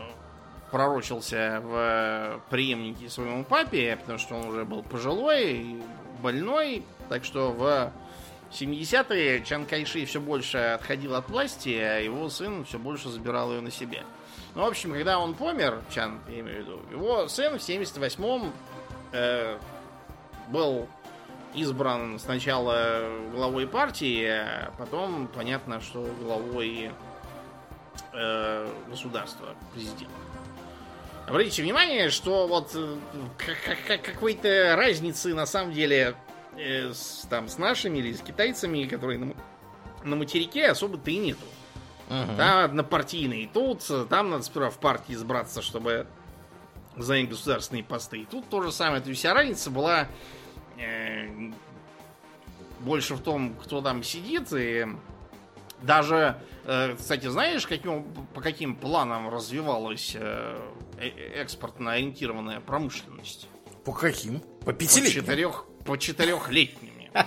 пророчился в преемнике своему папе, потому что он уже был пожилой больной. Так что в 70-е Чан Кайши все больше отходил от власти, а его сын все больше забирал ее на себе. Ну, в общем, когда он помер, Чан, я имею в виду, его сын в 78-м э, был избран сначала главой партии, а потом понятно, что главой э, государства, президент. Обратите внимание, что вот э, как- как- какой-то разницы на самом деле э, с, там, с нашими или с китайцами, которые на, на материке особо-то и нету. Мгм. Там однопартийные тут, там надо сперва в партии избраться, чтобы занять государственные посты. И тут то же самое. То есть вся разница была э, больше в том, кто там сидит. И даже, э, кстати, знаешь, каким, по каким планам развивалась э, э- экспортно-ориентированная промышленность? По каким? По По, пятилетним? четырех, по четырехлетними.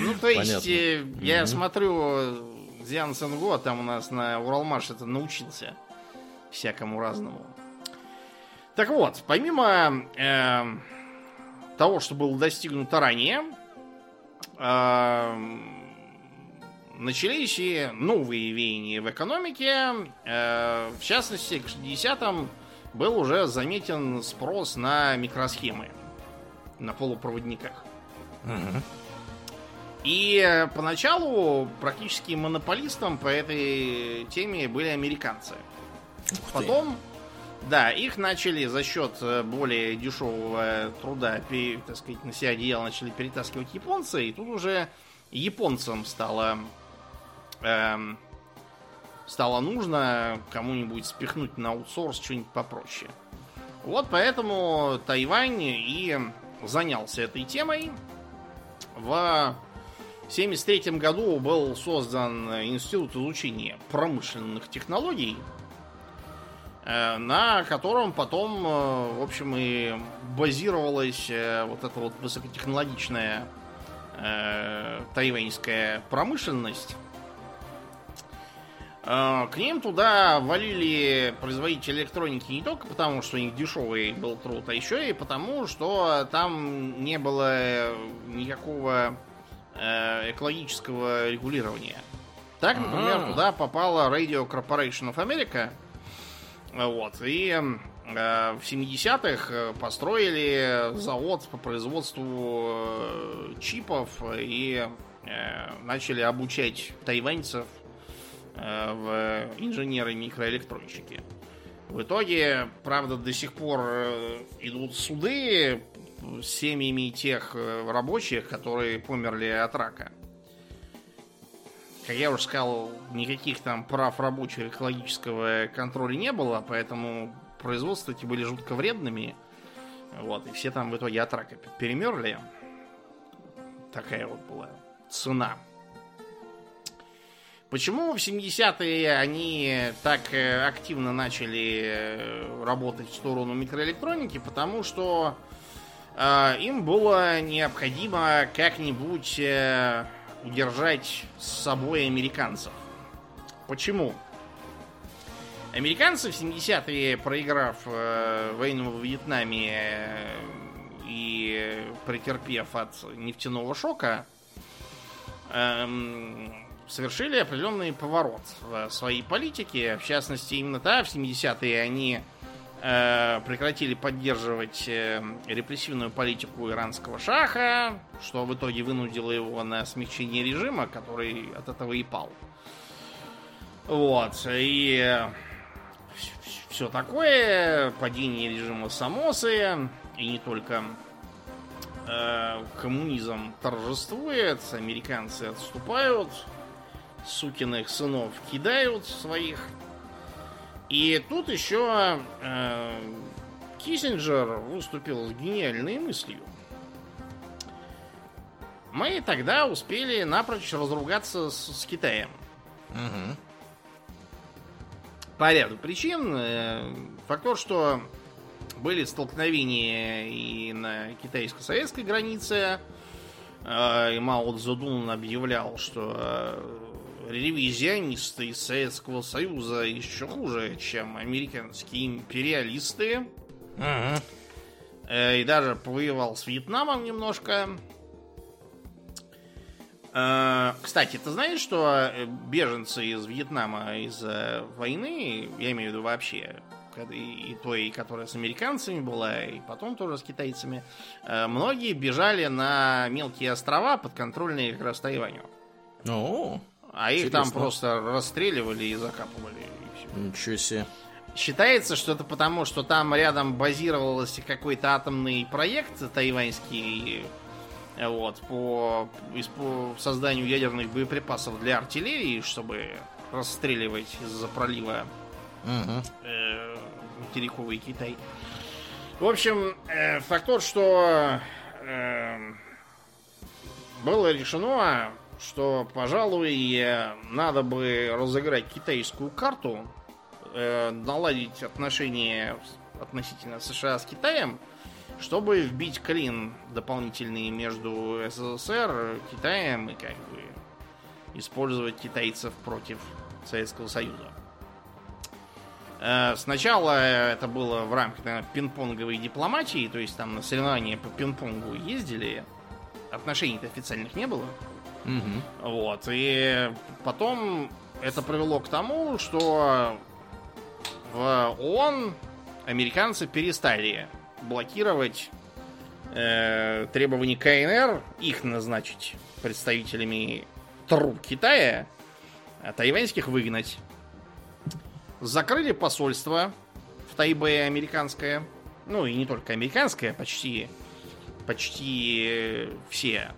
Ну, то есть, э, я смотрю, Дзян Сэнго там у нас на Уралмаш это научился всякому разному. Так вот, помимо э, того, что было достигнуто ранее, э, начались и новые веяния в экономике. Э, в частности, к 60-м был уже заметен спрос на микросхемы на полупроводниках. Мгм. И э, поначалу практически монополистом по этой теме были американцы. Потом Да, их начали за счет э, более дешевого труда, так сказать, на себя одеяло начали перетаскивать японцы, и тут уже японцам стало эм, стало нужно кому-нибудь спихнуть на аутсорс что-нибудь попроще. Вот поэтому Тайвань и занялся этой темой. В 1973 году был создан Институт изучения промышленных технологий, э, на котором потом, э, в общем, и базировалась э, вот эта вот высокотехнологичная тайваньская промышленность. К ним туда валили производители электроники не только потому, что у них дешевый был труд, а еще и потому, что там не было никакого Э, экологического регулирования. Так, например, А-а-а. туда попала Radio Corporation of America. Вот. И э, в 70-х э, построили завод по производству э, чипов и э, начали обучать тайваньцев э, в инженеры микроэлектронщики. В итоге, правда, до сих пор идут суды с семьями тех э, рабочих, которые померли от рака. Как я уже сказал, никаких там прав рабочих экологического контроля не было, поэтому производства эти были жутко вредными. Вот, и все там в итоге от рака перемерли. Такая вот была цена. Почему в 70-е они так э, активно начали э, работать в сторону микроэлектроники? Потому что а, им было необходимо как-нибудь э, удержать с собой американцев. Почему? Американцы в 70-е, проиграв э, войну в Вьетнаме э, и претерпев от нефтяного шока, эм, совершили определенный поворот в своей политике. В частности, именно та, в 70-е они Э, прекратили поддерживать э, репрессивную политику иранского шаха, что в итоге вынудило его на смягчение режима, который от этого и пал. Вот. И э, все такое, падение режима Самосы, и не только коммунизм торжествует, американцы отступают, сукиных сынов кидают своих и тут еще э, Киссинджер выступил с гениальной мыслью. Мы тогда успели напрочь разругаться с, с Китаем. Угу. По ряду причин. Э, фактор, что были столкновения и на китайско-советской границе. Э, и Мао Цзэдун объявлял, что э, ревизионисты из Советского Союза еще хуже, чем американские империалисты. Ага. И даже повоевал с Вьетнамом немножко. Э, кстати, ты знаешь, что беженцы из Вьетнама из-за войны, я имею в виду вообще, и той, которая с американцами была, и потом тоже с китайцами, э, многие бежали на мелкие острова, подконтрольные как раз Тайваню. О, а их там просто расстреливали и закапывали. И все. Ничего себе. Считается, что это потому, что там рядом базировался какой-то атомный проект тайваньский вот, по, по созданию ядерных боеприпасов для артиллерии, чтобы расстреливать из-за пролива угу. э, материковый Китай. В общем, э, факт тот, что э, было решено что, пожалуй, надо бы разыграть китайскую карту, э, наладить отношения относительно США с Китаем, чтобы вбить клин дополнительный между СССР, Китаем и как бы использовать китайцев против Советского Союза. Э, сначала это было в рамках наверное, пинг-понговой дипломатии, то есть там на соревнования по пинг-понгу ездили, отношений-то официальных не было. Угу. Вот. И потом это привело к тому, что в ООН американцы перестали блокировать э, требования КНР, их назначить представителями ТРУ Китая, а тайваньских выгнать. Закрыли посольство в Тайбе американская. Ну и не только американская, почти, почти все.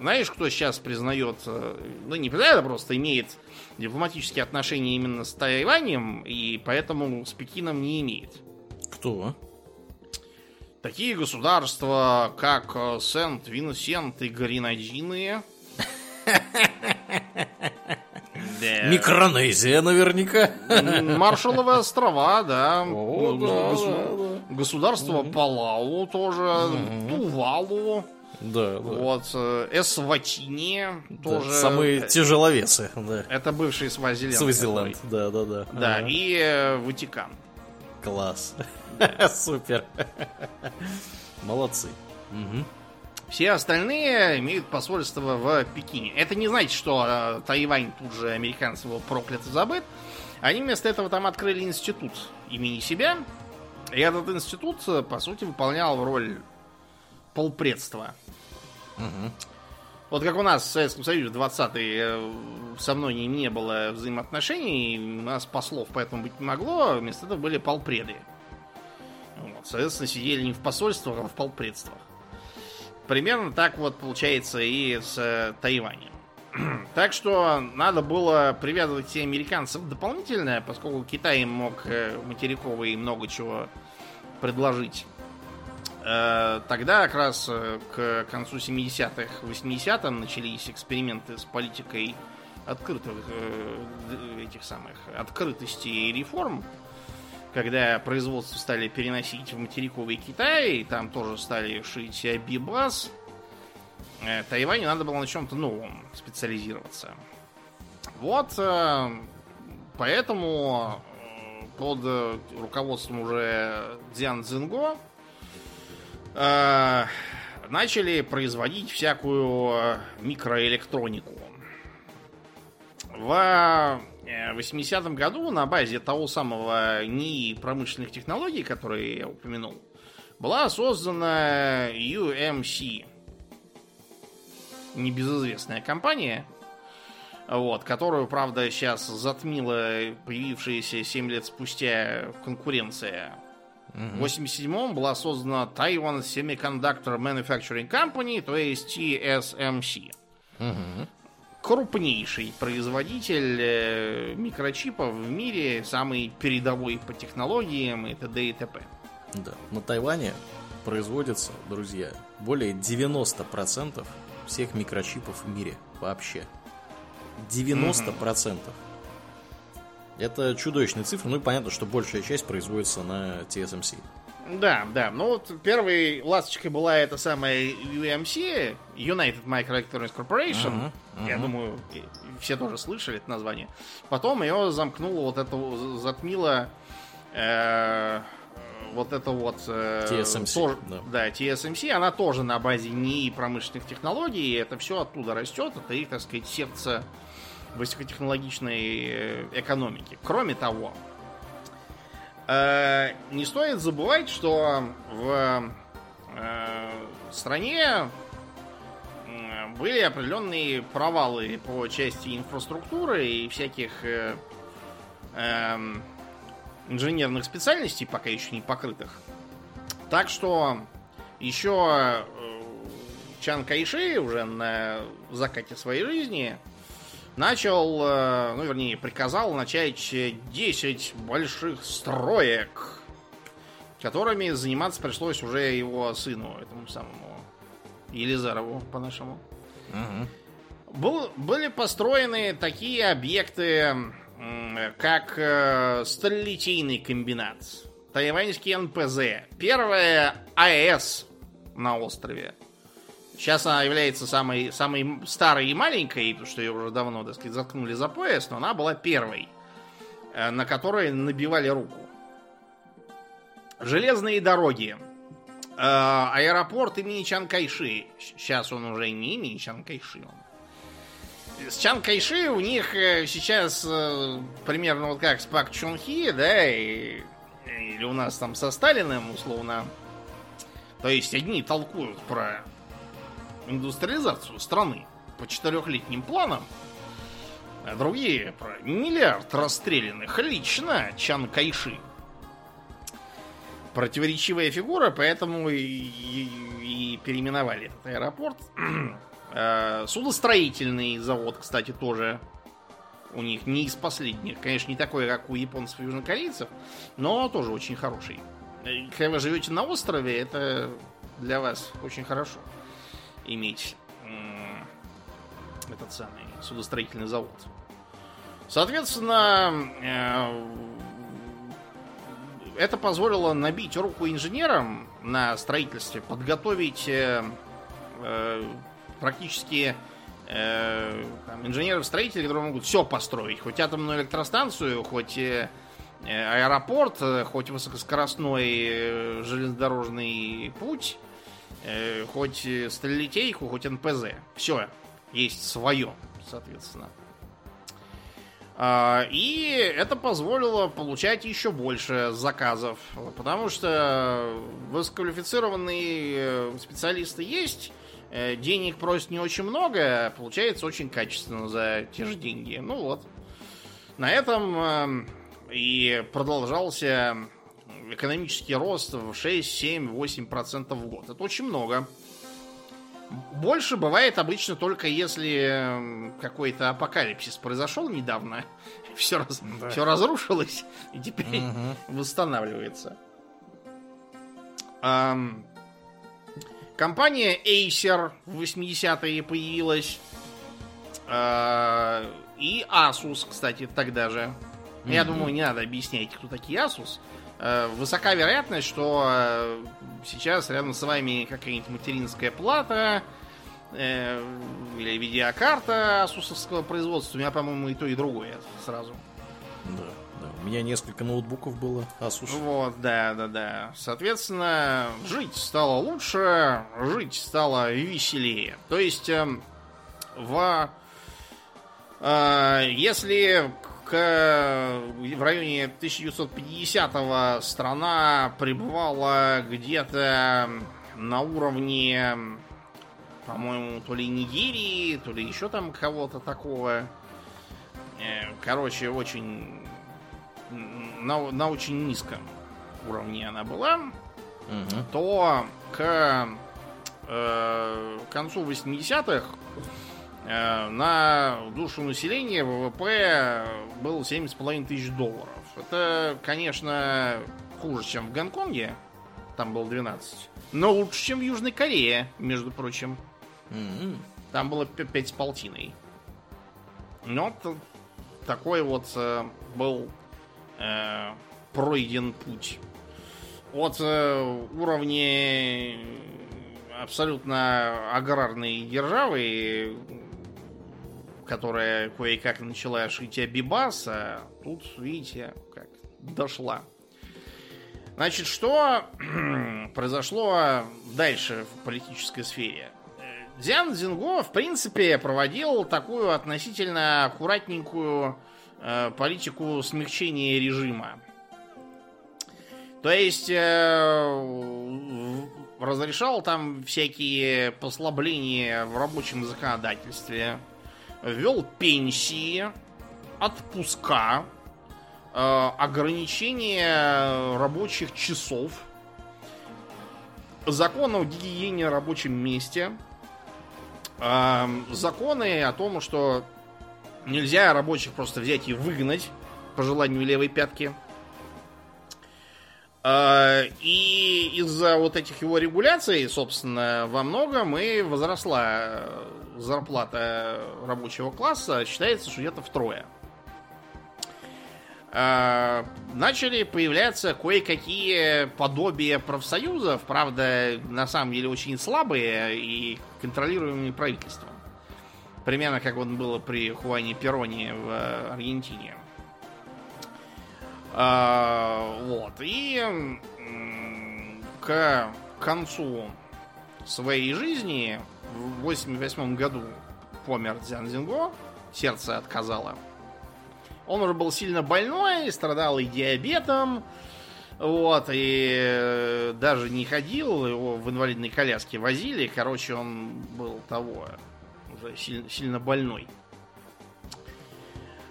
Знаешь, кто сейчас признает, э, ну не признает, а просто имеет дипломатические отношения именно с Тайванем, и поэтому с Пекином не имеет. Кто? Такие государства, как э, Сент-Винсент и Гренадины. Да. Микронезия наверняка. Маршалловы острова, да. О, Ну, да, госу- Государство Палау тоже. Тувалу. Да, да. Вот. э, Эсватини Да, тоже. Самые тяжеловесы, да. Это бывший Свазиленд. Свазиленд, да, да, да. Да, Ага. и э, Ватикан. Класс. Супер. Молодцы. Мгм. Все остальные имеют посольство в Пекине. Это не значит, что э, Тайвань тут же американцев его проклят и забыт. Они вместо этого там открыли институт имени себя. И этот институт, э, по сути, выполнял роль полпредства. Вот как у нас в Советском Союзе в 20-е э, со мной не, было взаимоотношений, у нас послов поэтому быть не могло, вместо этого были полпреды. Вот, соответственно, сидели не в посольствах, а в полпредствах. Примерно так вот получается и с э, Тайванем. Так что надо было привязывать и американцев дополнительно, поскольку Китай мог э, материковый много чего предложить. Э, Тогда как раз э, к концу 70-х, 80-м начались эксперименты с политикой открытых э, этих самых открытости и реформ, когда производство стали переносить в материковый Китай, там тоже стали шить Абибас, э, Тайваню надо было на чем-то новом специализироваться. Вот поэтому под руководством уже Дзян Цзинго э, начали производить всякую э, микроэлектронику. В э, 80-м году на базе того самого НИИ промышленных технологий, который я упомянул, была создана UMC. Небезызвестная компания, вот, которую, правда, сейчас затмила появившаяся 7 лет спустя конкуренция. В 87-м была создана Taiwan Semiconductor Manufacturing Company, то есть TSMC. Крупнейший производитель э, микрочипов в мире, самый передовой по технологиям и т.д. и т.п. Да. На Тайване производится, друзья, более 90% всех микрочипов в мире вообще. 90%. Это чудовищная цифра. Ну и понятно, что большая часть производится на TSMC. Да, да. Ну вот первой ласточкой была эта самая UMC, United Microelectronics Corporation. Мгм, Я мгм. думаю, все тоже слышали это название. Потом ее замкнуло вот это, затмило э, вот это вот... э, TSMC, тоже- да. да, TSMC, она тоже на базе НИИ промышленных технологий, это все оттуда растет, это их, так сказать, сердце высокотехнологичной э, экономики. Кроме того, э, не стоит забывать, что в э, стране были определенные провалы по части инфраструктуры и всяких эм, инженерных специальностей, пока еще не покрытых. Так что еще Чан Кайши уже на закате своей жизни начал, э, ну вернее, приказал начать э, 10 больших строек, которыми заниматься пришлось уже его сыну, этому самому Елизарову по-нашему. Был, были построены такие объекты, как э, сталелитейный комбинат, тайваньский НПЗ, первая АЭС на острове. Сейчас она является самой, самой старой и маленькой, потому что ее уже давно, так сказать, заткнули за пояс, но она была первой, э, на которой набивали руку. Железные дороги. Э, Аэропорт имени Чан Кайши. Сейчас он уже не имени Чан Кайши. Он. С Чан Кайши у них э, сейчас примерно вот как с Пак Чон Хи, да, и- или у нас там со Сталиным, условно. То есть одни толкуют про индустриализацию страны по четырехлетним планам, а другие про миллиард расстрелянных лично Чан Кайши. противоречивая фигура, поэтому и, и, и переименовали этот аэропорт. Э, судостроительный завод, кстати, тоже у них не из последних. Конечно, не такой, как у японцев и южнокорейцев, но тоже очень хороший. Э, когда вы живете на острове, это для вас очень хорошо иметь этот самый судостроительный завод. Соответственно, э, это позволило набить руку инженерам на строительстве, подготовить э, э, практически э, инженеров-строителей, которые могут все построить. Хоть атомную электростанцию, хоть аэропорт, хоть высокоскоростной железнодорожный путь, э, хоть сталелитейку, хоть НПЗ. Все есть свое, соответственно. А, и это позволило получать еще больше заказов, потому что высококвалифицированные э, специалисты есть, э, денег просят не очень много, а получается очень качественно за те же деньги. Ну вот. На этом э, и продолжался экономический рост в 6, 7, 8% в год. Это очень много. Больше бывает обычно только если какой-то апокалипсис произошел недавно, все, раз, да. все разрушилось и теперь угу. восстанавливается. Эм, компания Acer в 80-е появилась. Э, и Asus, кстати, тогда же. Я думаю, не надо объяснять, кто такие Asus. Э, высока вероятность, что э, сейчас рядом с вами какая-нибудь материнская плата э, или видеокарта асусовского производства. У меня, по-моему, и то, и другое сразу. Да, да. У меня несколько ноутбуков было Asus. Вот, да, да, да. Соответственно, жить стало лучше, жить стало веселее. То есть э, в э, если к, в районе 1950-го страна пребывала где-то на уровне, по-моему, то ли Нигерии, то ли еще там кого-то такого. Э, короче, очень на, на очень низком уровне она была, угу. то к э, концу 80-х Э, на душу населения ВВП был 7,5 тысяч долларов. Это, конечно, хуже, чем в Гонконге. Там было 12. Но лучше, чем в Южной Корее, между прочим. Mm-hmm. Там было 5 с полтиной. Но вот такой вот э, был э, пройден путь. От э, уровня абсолютно аграрной державы которая кое-как начала шить Абибаса, тут, видите, как дошла. Значит, что произошло дальше в политической сфере? Дзян Цзинго, в принципе, проводил такую относительно аккуратненькую э, политику смягчения режима. То есть э, разрешал там всякие послабления в рабочем законодательстве, ввел пенсии, отпуска, э, ограничение рабочих часов, закон о гигиене рабочем месте, э, законы о том, что нельзя рабочих просто взять и выгнать по желанию левой пятки. Э, и из-за вот этих его регуляций, собственно, во многом и возросла зарплата рабочего класса считается, что где-то втрое. А, начали появляться кое-какие подобия профсоюзов, правда, на самом деле очень слабые и контролируемые правительством. Примерно как он было при Хуане Пероне в Аргентине. А, вот. И к концу своей жизни в 88 году помер Дзян Зинго, сердце отказало. Он уже был сильно больной, страдал и диабетом, вот, и э, даже не ходил, его в инвалидной коляске возили. Короче, он был того, уже сильно, сильно больной.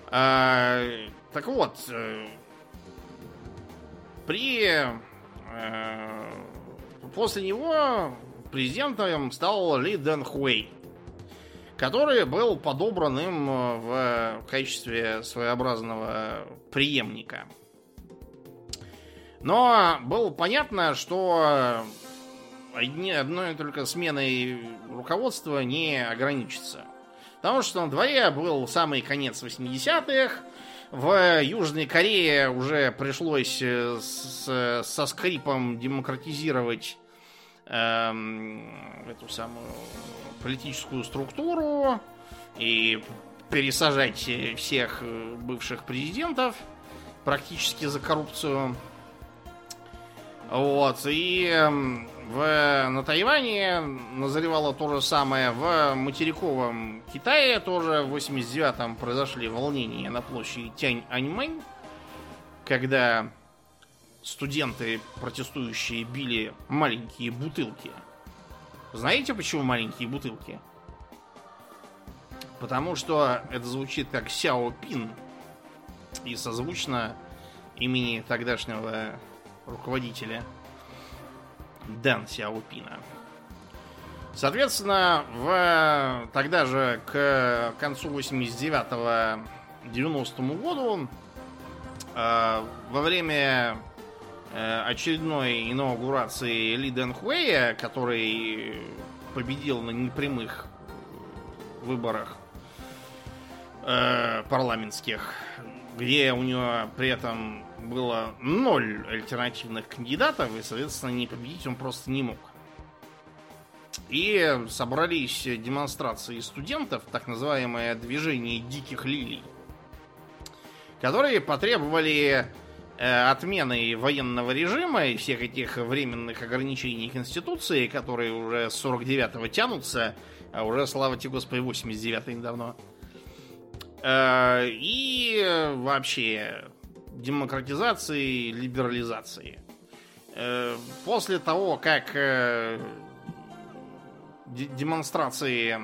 А, так вот, э, при э, после него президентом стал Ли Дэн Хуэй, который был подобран им в качестве своеобразного преемника. Но было понятно, что одни, одной только сменой руководства не ограничится. Потому что на дворе был самый конец 80-х, в Южной Корее уже пришлось э, с, со скрипом демократизировать эм, эту самую политическую структуру и пересажать всех бывших президентов практически за коррупцию. Вот, и эм, в, на Тайване назревало то же самое. В материковом Китае тоже в 89-м произошли волнения на площади Тянь-Аньмэнь, когда студенты протестующие били маленькие бутылки. Знаете, почему маленькие бутылки? Потому что это звучит как Сяо Пин и созвучно имени тогдашнего руководителя Дэн Сяопина. Соответственно, в, тогда же, к концу 89-го 90 году, э, во время очередной инаугурации Ли Дэн Хуэя, который победил на непрямых выборах э, парламентских, где у него при этом было ноль альтернативных кандидатов, и, соответственно, не победить он просто не мог. И собрались демонстрации студентов, так называемое движение диких лилий, которые потребовали э, отмены военного режима и всех этих временных ограничений Конституции, которые уже с 49-го тянутся, а уже, слава тебе Господи, 89-й недавно. Э, и вообще демократизации, либерализации. Э, после того, как демонстрации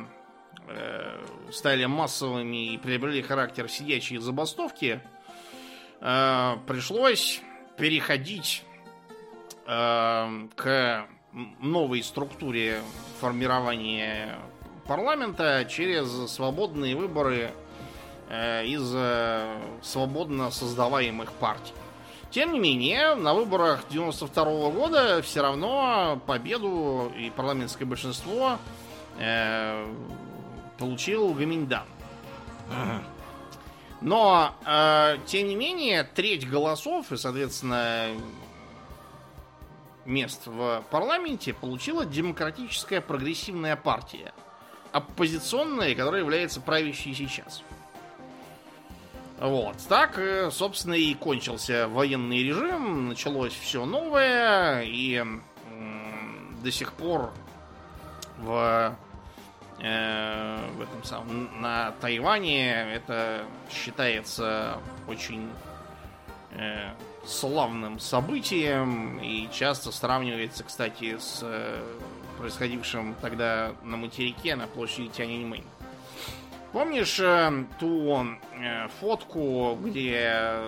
стали массовыми и приобрели характер сидячей забастовки, пришлось переходить к новой структуре формирования парламента через свободные выборы Э, из э, свободно создаваемых партий. Тем не менее, на выборах 92 -го года все равно победу и парламентское большинство э, получил Гаминьдан. Но, э, тем не менее, треть голосов и, соответственно, мест в парламенте получила демократическая прогрессивная партия. Оппозиционная, которая является правящей сейчас. Вот. Так, собственно, и кончился военный режим, началось все новое, и до сих пор в, э, в этом самом на Тайване это считается очень э, славным событием и часто сравнивается, кстати, с э, происходившим тогда на материке на площади Тяньаньмэнь. Помнишь э, ту э, фотку, где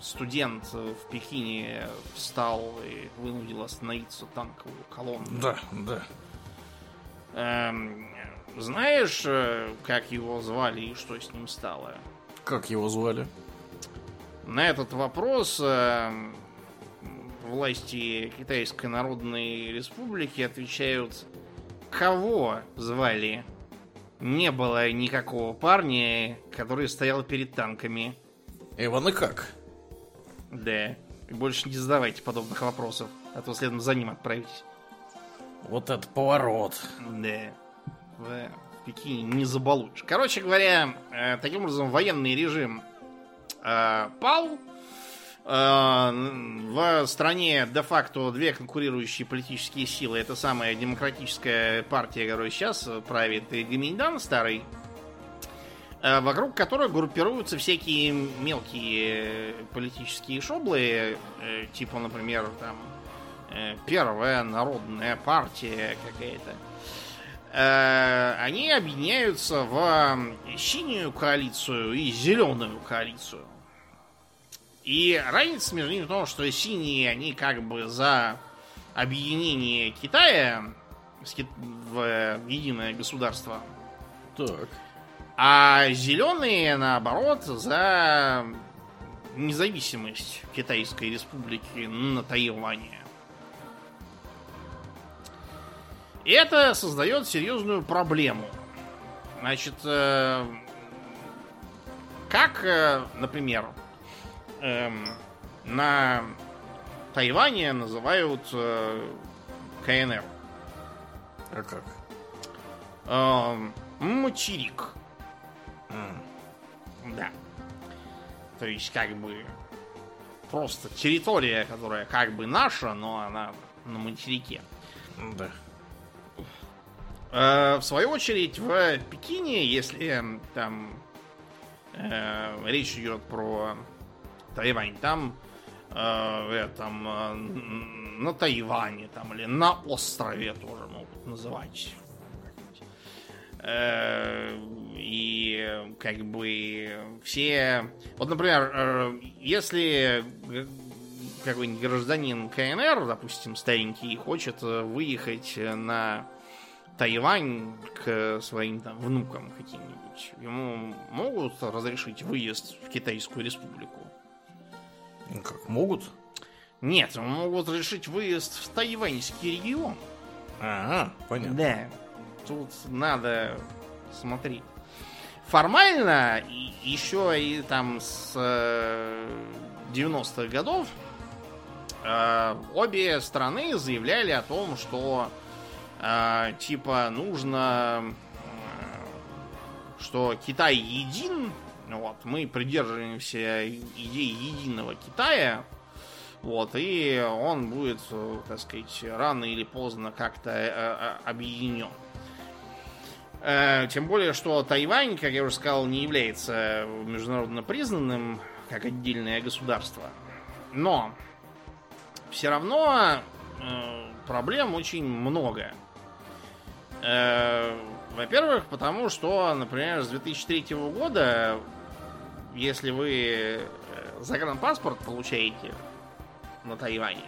студент в Пекине встал и вынудил остановиться танковую колонну? Да, да. Эм, знаешь, э, как его звали и что с ним стало? Как его звали? На этот вопрос э, власти Китайской Народной Республики отвечают, кого звали не было никакого парня, который стоял перед танками. Иван, и как? Да. И больше не задавайте подобных вопросов, а то следом за ним отправитесь. Вот это поворот. Да. В Пекине не забалуешь. Короче говоря, э, таким образом военный режим э, пал, Э, в стране де-факто две конкурирующие политические силы. Это самая демократическая партия, которая сейчас правит, и Гаминьдан старый, вокруг которой группируются всякие мелкие политические шоблы, типа, например, там, Первая народная партия какая-то. Они объединяются в синюю коалицию и зеленую коалицию. И разница между ними в том, что синие, они как бы за объединение Китая в единое государство. Так. А зеленые, наоборот, за независимость Китайской республики на Тайване. И это создает серьезную проблему. Значит, э, как, э, например, эм, на Тайване называют э, КНР? А как? Эм, материк. Да. То есть, как бы, просто территория, которая как бы наша, но она на материке. Да. Э, в свою очередь, в Пекине, если там э, речь идет про Тайвань, там э, там, э, на Тайване там, или на острове тоже могут называть. Э, и как бы все... Вот, например, э, если какой-нибудь гражданин КНР, допустим, старенький, хочет выехать на Тайвань к своим там внукам каким-нибудь, ему могут разрешить выезд в Китайскую республику? Ну, как, могут? Нет, ему могут разрешить выезд в тайваньский регион. Ага, понятно. Да. Тут надо смотреть. Формально, еще и там с 90-х годов э, обе страны заявляли о том, что э, типа нужно, э, что Китай един, вот, мы придерживаемся идеи единого Китая, вот, и он будет, так сказать, рано или поздно как-то объединен. Э, тем более, что Тайвань, как я уже сказал, не является международно признанным как отдельное государство. Но все равно э, проблем очень много. Э, во-первых, потому что, например, с 2003 года, если вы загранпаспорт получаете на Тайване,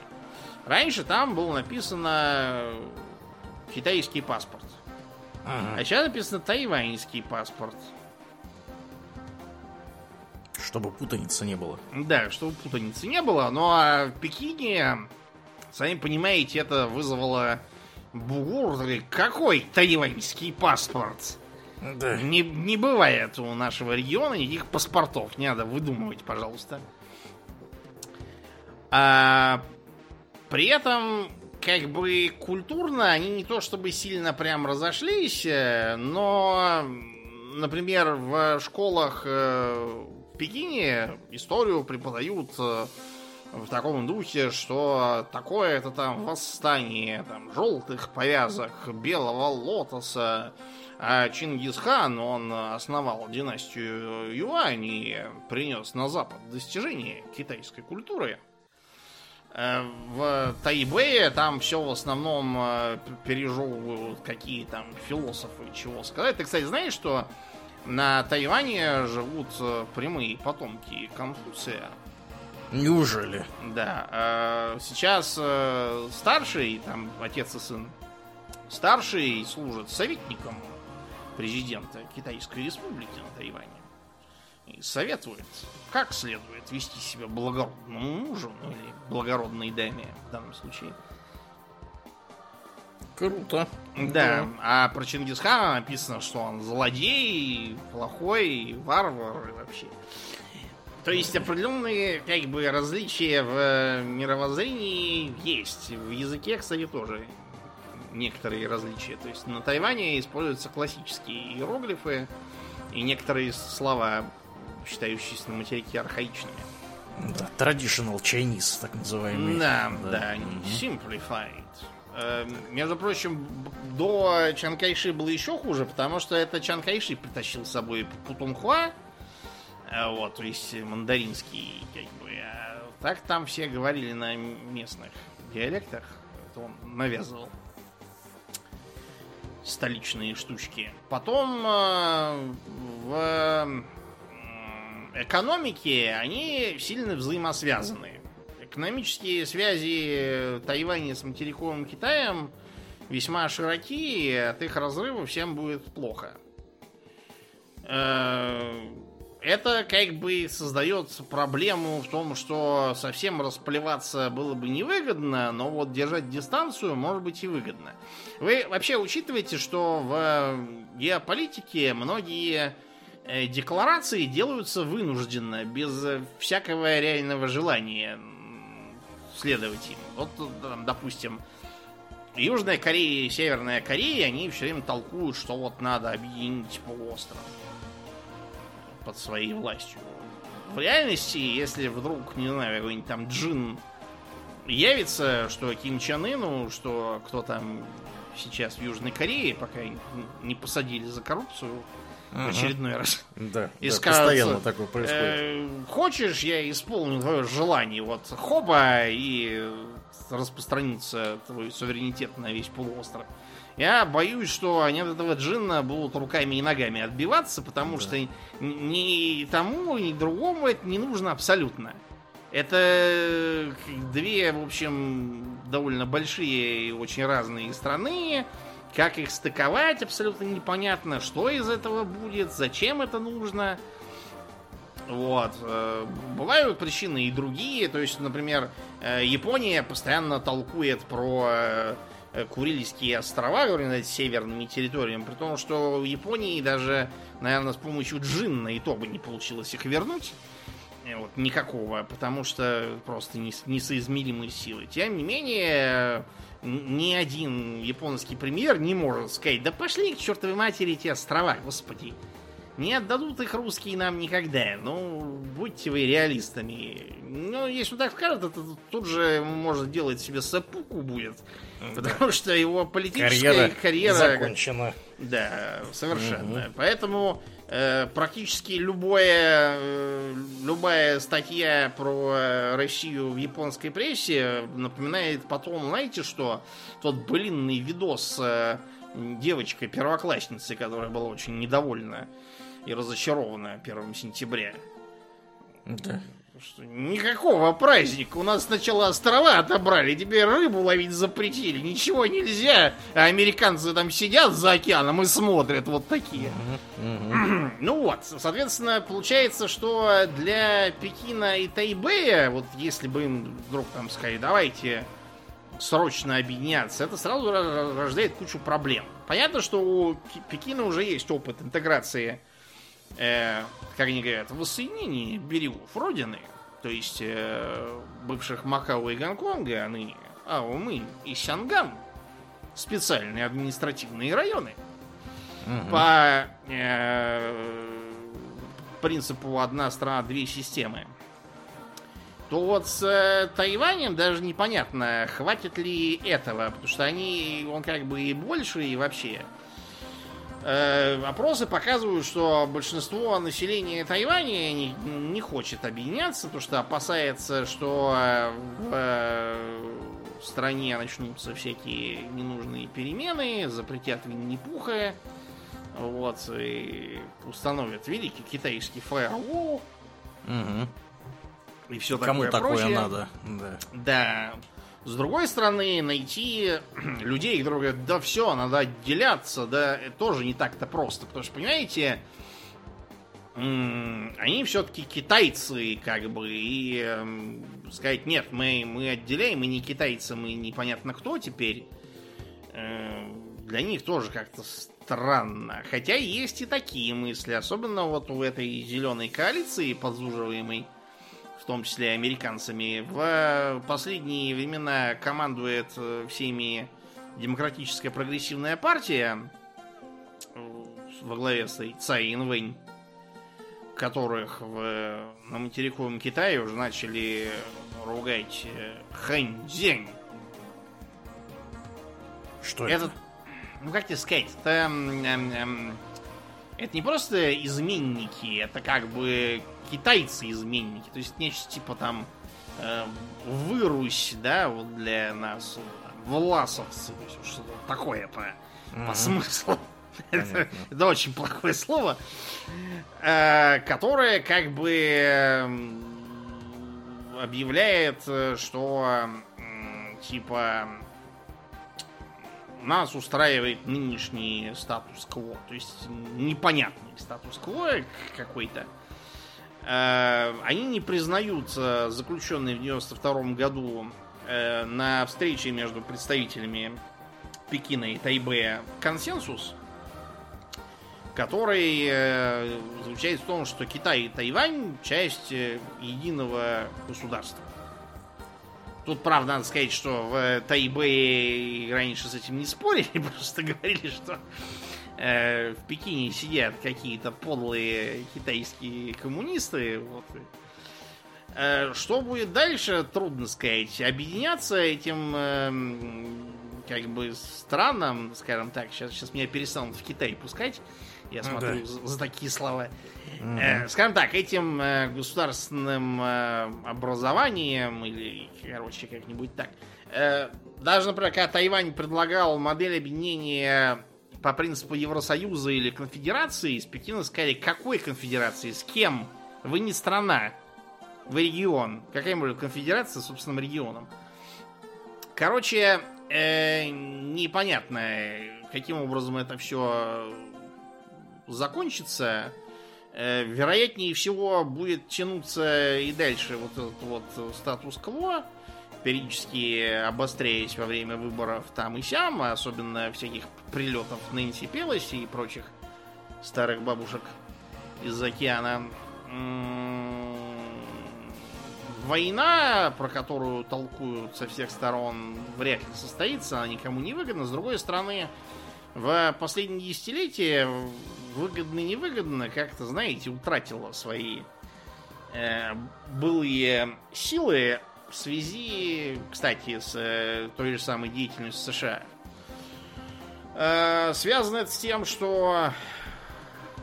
раньше там было написано китайский паспорт. Ага. А сейчас написано тайваньский паспорт. Чтобы путаницы не было. Да, чтобы путаницы не было. Но а в Пекине, сами понимаете, это вызвало бугур. Какой тайваньский паспорт? Да. Не, не бывает у нашего региона никаких паспортов. Не надо выдумывать, пожалуйста. А, при этом как бы культурно они не то чтобы сильно прям разошлись, э, но, например, в школах э, в Пекине историю преподают э, в таком духе, что такое это там восстание там, желтых повязок, белого лотоса. А Чингисхан, он основал династию Юань и принес на Запад достижения китайской культуры. Э, в Тайбэе там все в основном э, пережевывают какие там философы, чего сказать. Ты, кстати, знаешь, что на Тайване живут э, прямые потомки Конфуция? Неужели? Да. Сейчас старший, там, отец и сын, старший служит советником президента Китайской Республики на Тайване и советует, как следует вести себя благородному мужу ну, или благородной даме в данном случае. Круто. Да, да. а про Чингисхана написано, что он злодей, плохой, варвар и вообще. То есть определенные как бы различия в мировоззрении есть. В языке, кстати, тоже некоторые различия. То есть на Тайване используются классические иероглифы и некоторые слова считающиеся на материке архаичными. Да, traditional Chinese, так называемый. Да, да, да simplified. Э, между прочим, до Чанкайши было еще хуже, потому что это Чанкайши притащил с собой Путунхуа, э, вот, то есть мандаринский, как бы. А так там все говорили на местных диалектах, это он навязывал столичные штучки. Потом э, в экономики, они сильно взаимосвязаны. Экономические связи Тайваня с материковым Китаем весьма широки, и от их разрыва всем будет плохо. Э, это как бы создает проблему в том, что совсем расплеваться было бы невыгодно, но вот держать дистанцию может быть и выгодно. Вы вообще учитываете, что в геополитике многие э, декларации делаются вынужденно, без всякого реального желания следовать им. Вот, допустим, Южная Корея и Северная Корея, они все время толкуют, что вот надо объединить полуостров под своей властью. В реальности, если вдруг, не знаю, какой-нибудь там джин явится, что Ким Чен Ыну, что кто там сейчас в Южной Корее, пока не посадили за коррупцию ага. в очередной раз. Да, и да скажут, постоянно такое происходит. Э, хочешь, я исполню твое желание, вот хоба, и распространится твой суверенитет на весь полуостров. Я боюсь, что они от этого джинна будут руками и ногами отбиваться, потому да. что ни тому, ни другому это не нужно абсолютно. Это две, в общем, довольно большие и очень разные страны. Как их стыковать, абсолютно непонятно. Что из этого будет, зачем это нужно. Вот. Э, бывают причины и другие. То есть, например, э, Япония постоянно толкует про э, Э, Курильские острова, говорю, над северными территориями, при том, что в Японии даже, наверное, с помощью джинна и то бы не получилось их вернуть. Э, вот, никакого, потому что просто несоизмеримые силы. Тем не менее, ни один японский премьер не может сказать, да пошли к чертовой матери эти острова, господи. Не отдадут их русские нам никогда. Ну, будьте вы реалистами. Ну, если так скажет, это тут же может делать себе сапуку будет. Потому что его политическая карьера, карьера закончена. Да, совершенно. Угу. Поэтому э, практически любое, э, любая статья про Россию в японской прессе напоминает потом, знаете что, тот блинный видос э, девочкой-первоклассницей, которая была очень недовольна и разочарована 1 сентября. Да. Что никакого праздника. У нас сначала острова отобрали, теперь рыбу ловить запретили. Ничего нельзя. А американцы там сидят за океаном и смотрят вот такие. ну вот, соответственно, получается, что для Пекина и Тайбэя, вот если бы им вдруг там сказали, давайте срочно объединяться, это сразу рождает кучу проблем. Понятно, что у Пекина уже есть опыт интеграции э, как они говорят, воссоединении берегов Родины, то есть э, бывших Макао и Гонконга, а ныне Аомынь и Сянган, специальные административные районы, угу. по э, принципу одна страна, две системы, то вот с э, Тайванем даже непонятно, хватит ли этого, потому что они, он как бы и больше, и вообще. Э, опросы показывают, что большинство населения Тайваня не, не хочет объединяться, потому что опасается, что э, в, э, в стране начнутся всякие ненужные перемены, запретят Винни-Пуха, вот, и установят великий китайский фаервол. Угу. И все Кому такое, такое прочее. надо? Да. да. С другой стороны, найти людей, которые говорят, да все, надо отделяться, да, тоже не так-то просто. Потому что, понимаете, они все-таки китайцы, как бы, и э, сказать, нет, мы, мы отделяем, мы не китайцы, мы непонятно кто теперь, э, для них тоже как-то странно. Хотя есть и такие мысли, особенно вот у этой зеленой коалиции подзуживаемой том числе американцами, в последние времена командует э, всеми демократическая прогрессивная партия э, во главе стоит Цай Инвэнь, которых в, на материковом Китае уже начали ругать э, Хэнь Что это? это? Ну, как тебе сказать, это, эм, эм, это не просто изменники, это как бы китайцы-изменники. То есть нечто типа там э, вырусь, да, вот для нас, власовцы, что-то такое по, mm-hmm. по смыслу. Это, это очень плохое слово. Э, которое как бы эм, объявляет, э, что типа нас устраивает нынешний статус-кво. То есть непонятный статус-кво какой-то. Э, они не признают заключенный в 92 году э, на встрече между представителями Пекина и Тайбэя консенсус, который э, заключается в том, что Китай и Тайвань часть единого государства. Тут, правда, надо сказать, что в Тайбэе раньше с этим не спорили, просто говорили, что э, в Пекине сидят какие-то подлые китайские коммунисты. Вот. Э, что будет дальше, трудно сказать. Объединяться этим э, как бы странам, скажем так, сейчас, сейчас меня перестанут в Китай пускать. Я ну смотрю да. за, за такие слова. Э, скажем так, этим э, государственным э, образованием, или, короче, как-нибудь так. Э, даже, например, когда Тайвань предлагал модель объединения по принципу Евросоюза или конфедерации, из Пекина сказали, какой конфедерации, с кем? Вы не страна, вы регион. Какая может конфедерация с собственным регионом? Короче, э, непонятно, каким образом это все закончится. Э, вероятнее всего будет тянуться и дальше вот этот вот статус-кво периодически обостряясь во время выборов там и сям, особенно всяких прилетов Нэнси Пелоси и прочих старых бабушек из океана. Война, про которую толкуют со всех сторон, вряд ли состоится, она никому не выгодна. С другой стороны, в последние десятилетия выгодно-невыгодно как-то, знаете, утратила свои э, былые силы, в связи, кстати, с э, той же самой деятельностью США. Э, связано это с тем, что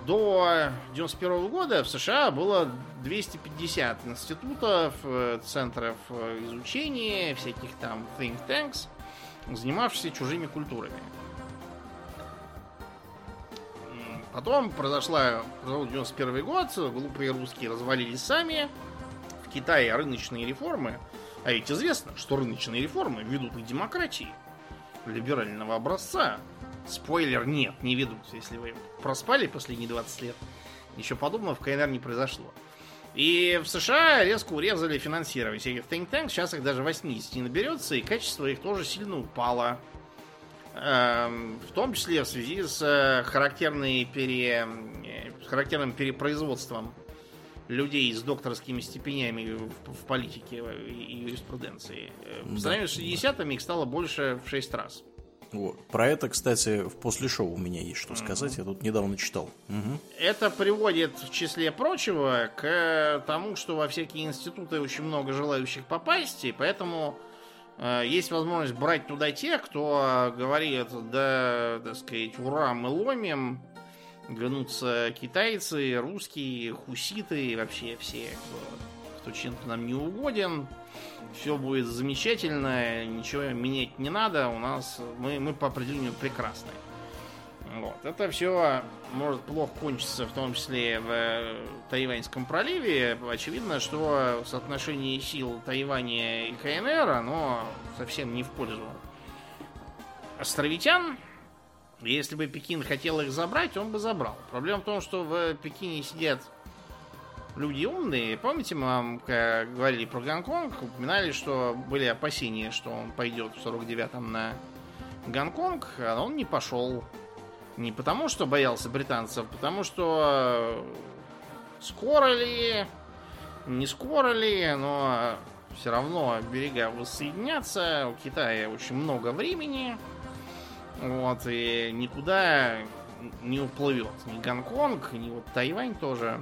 до 91 года в США было 250 институтов, э, центров изучения, всяких там think tanks, занимавшихся чужими культурами. Потом произошла, произошел 91 год, глупые русские развалились сами, в Китае рыночные реформы а ведь известно, что рыночные реформы ведут к демократии либерального образца. Спойлер, нет, не ведут. Если вы проспали последние 20 лет, ничего подобного в КНР не произошло. И в США резко урезали финансирование всяких think tanks. Сейчас их даже 80 не наберется, и качество их тоже сильно упало. Эм, в том числе в связи с э, характерной пере... Э, характерным перепроизводством людей с докторскими степенями в, в политике и юриспруденции. По да, сравнению с 60-ми их стало больше в 6 раз. Вот. Про это, кстати, в после шоу у меня есть что сказать. Mm-hmm. Я тут недавно читал. Угу. Это приводит, в числе прочего, к тому, что во всякие институты очень много желающих попасть, и поэтому э, есть возможность брать туда тех, кто говорит, да, так сказать, ура, мы ломим, гнутся китайцы, русские, хуситы вообще все, кто, кто чем-то нам не угоден. Все будет замечательно, ничего менять не надо, у нас мы, мы по определению прекрасны. Вот. Это все может плохо кончиться, в том числе в э, Тайваньском проливе. Очевидно, что соотношение сил Тайваня и КНР, оно совсем не в пользу островитян. Если бы Пекин хотел их забрать, он бы забрал. Проблема в том, что в Пекине сидят люди умные. Помните, мы вам говорили про Гонконг, упоминали, что были опасения, что он пойдет в 49-м на Гонконг, а он не пошел. Не потому, что боялся британцев, потому что скоро ли, не скоро ли, но все равно берега воссоединятся. У Китая очень много времени. Вот, и никуда не уплывет. Ни Гонконг, ни вот Тайвань тоже.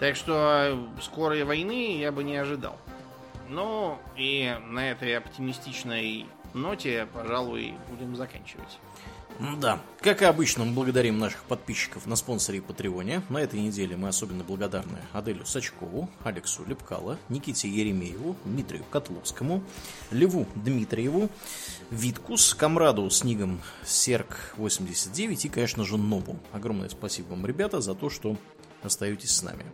Так что скорой войны я бы не ожидал. Ну, и на этой оптимистичной ноте, пожалуй, будем заканчивать. Да, как и обычно, мы благодарим наших подписчиков на спонсоре и Патреоне. На этой неделе мы особенно благодарны Аделю Сачкову, Алексу Лепкало, Никите Еремееву, Дмитрию Котловскому, Леву Дмитриеву, Виткус, Камраду с нигом Серк89 и, конечно же, Нобу. Огромное спасибо вам, ребята, за то, что остаетесь с нами.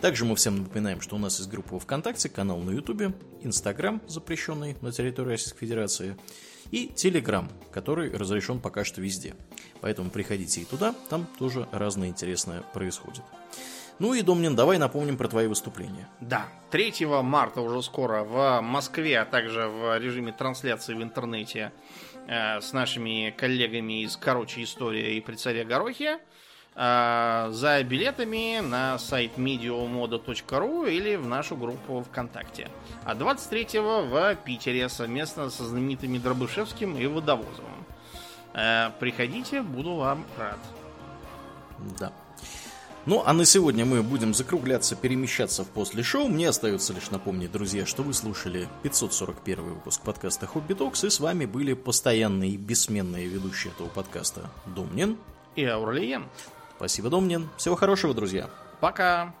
Также мы всем напоминаем, что у нас есть группа ВКонтакте, канал на Ютубе, Инстаграм, запрещенный на территории Российской Федерации, и Телеграм, который разрешен пока что везде. Поэтому приходите и туда, там тоже разное интересное происходит. Ну и, Домнин, давай напомним про твои выступления. Да, 3 марта уже скоро в Москве, а также в режиме трансляции в интернете э, с нашими коллегами из «Короче, история» и «При царе Горохе» э, за билетами на сайт mediomoda.ru или в нашу группу ВКонтакте. А 23-го в Питере совместно со знаменитыми Дробышевским и Водовозовым. Э, приходите, буду вам рад. Да. Ну, а на сегодня мы будем закругляться, перемещаться в после шоу. Мне остается лишь напомнить, друзья, что вы слушали 541 выпуск подкаста Хобби Токс, и с вами были постоянные и бессменные ведущие этого подкаста Домнин и Аурлиен. Спасибо, Домнин. Всего хорошего, друзья. Пока.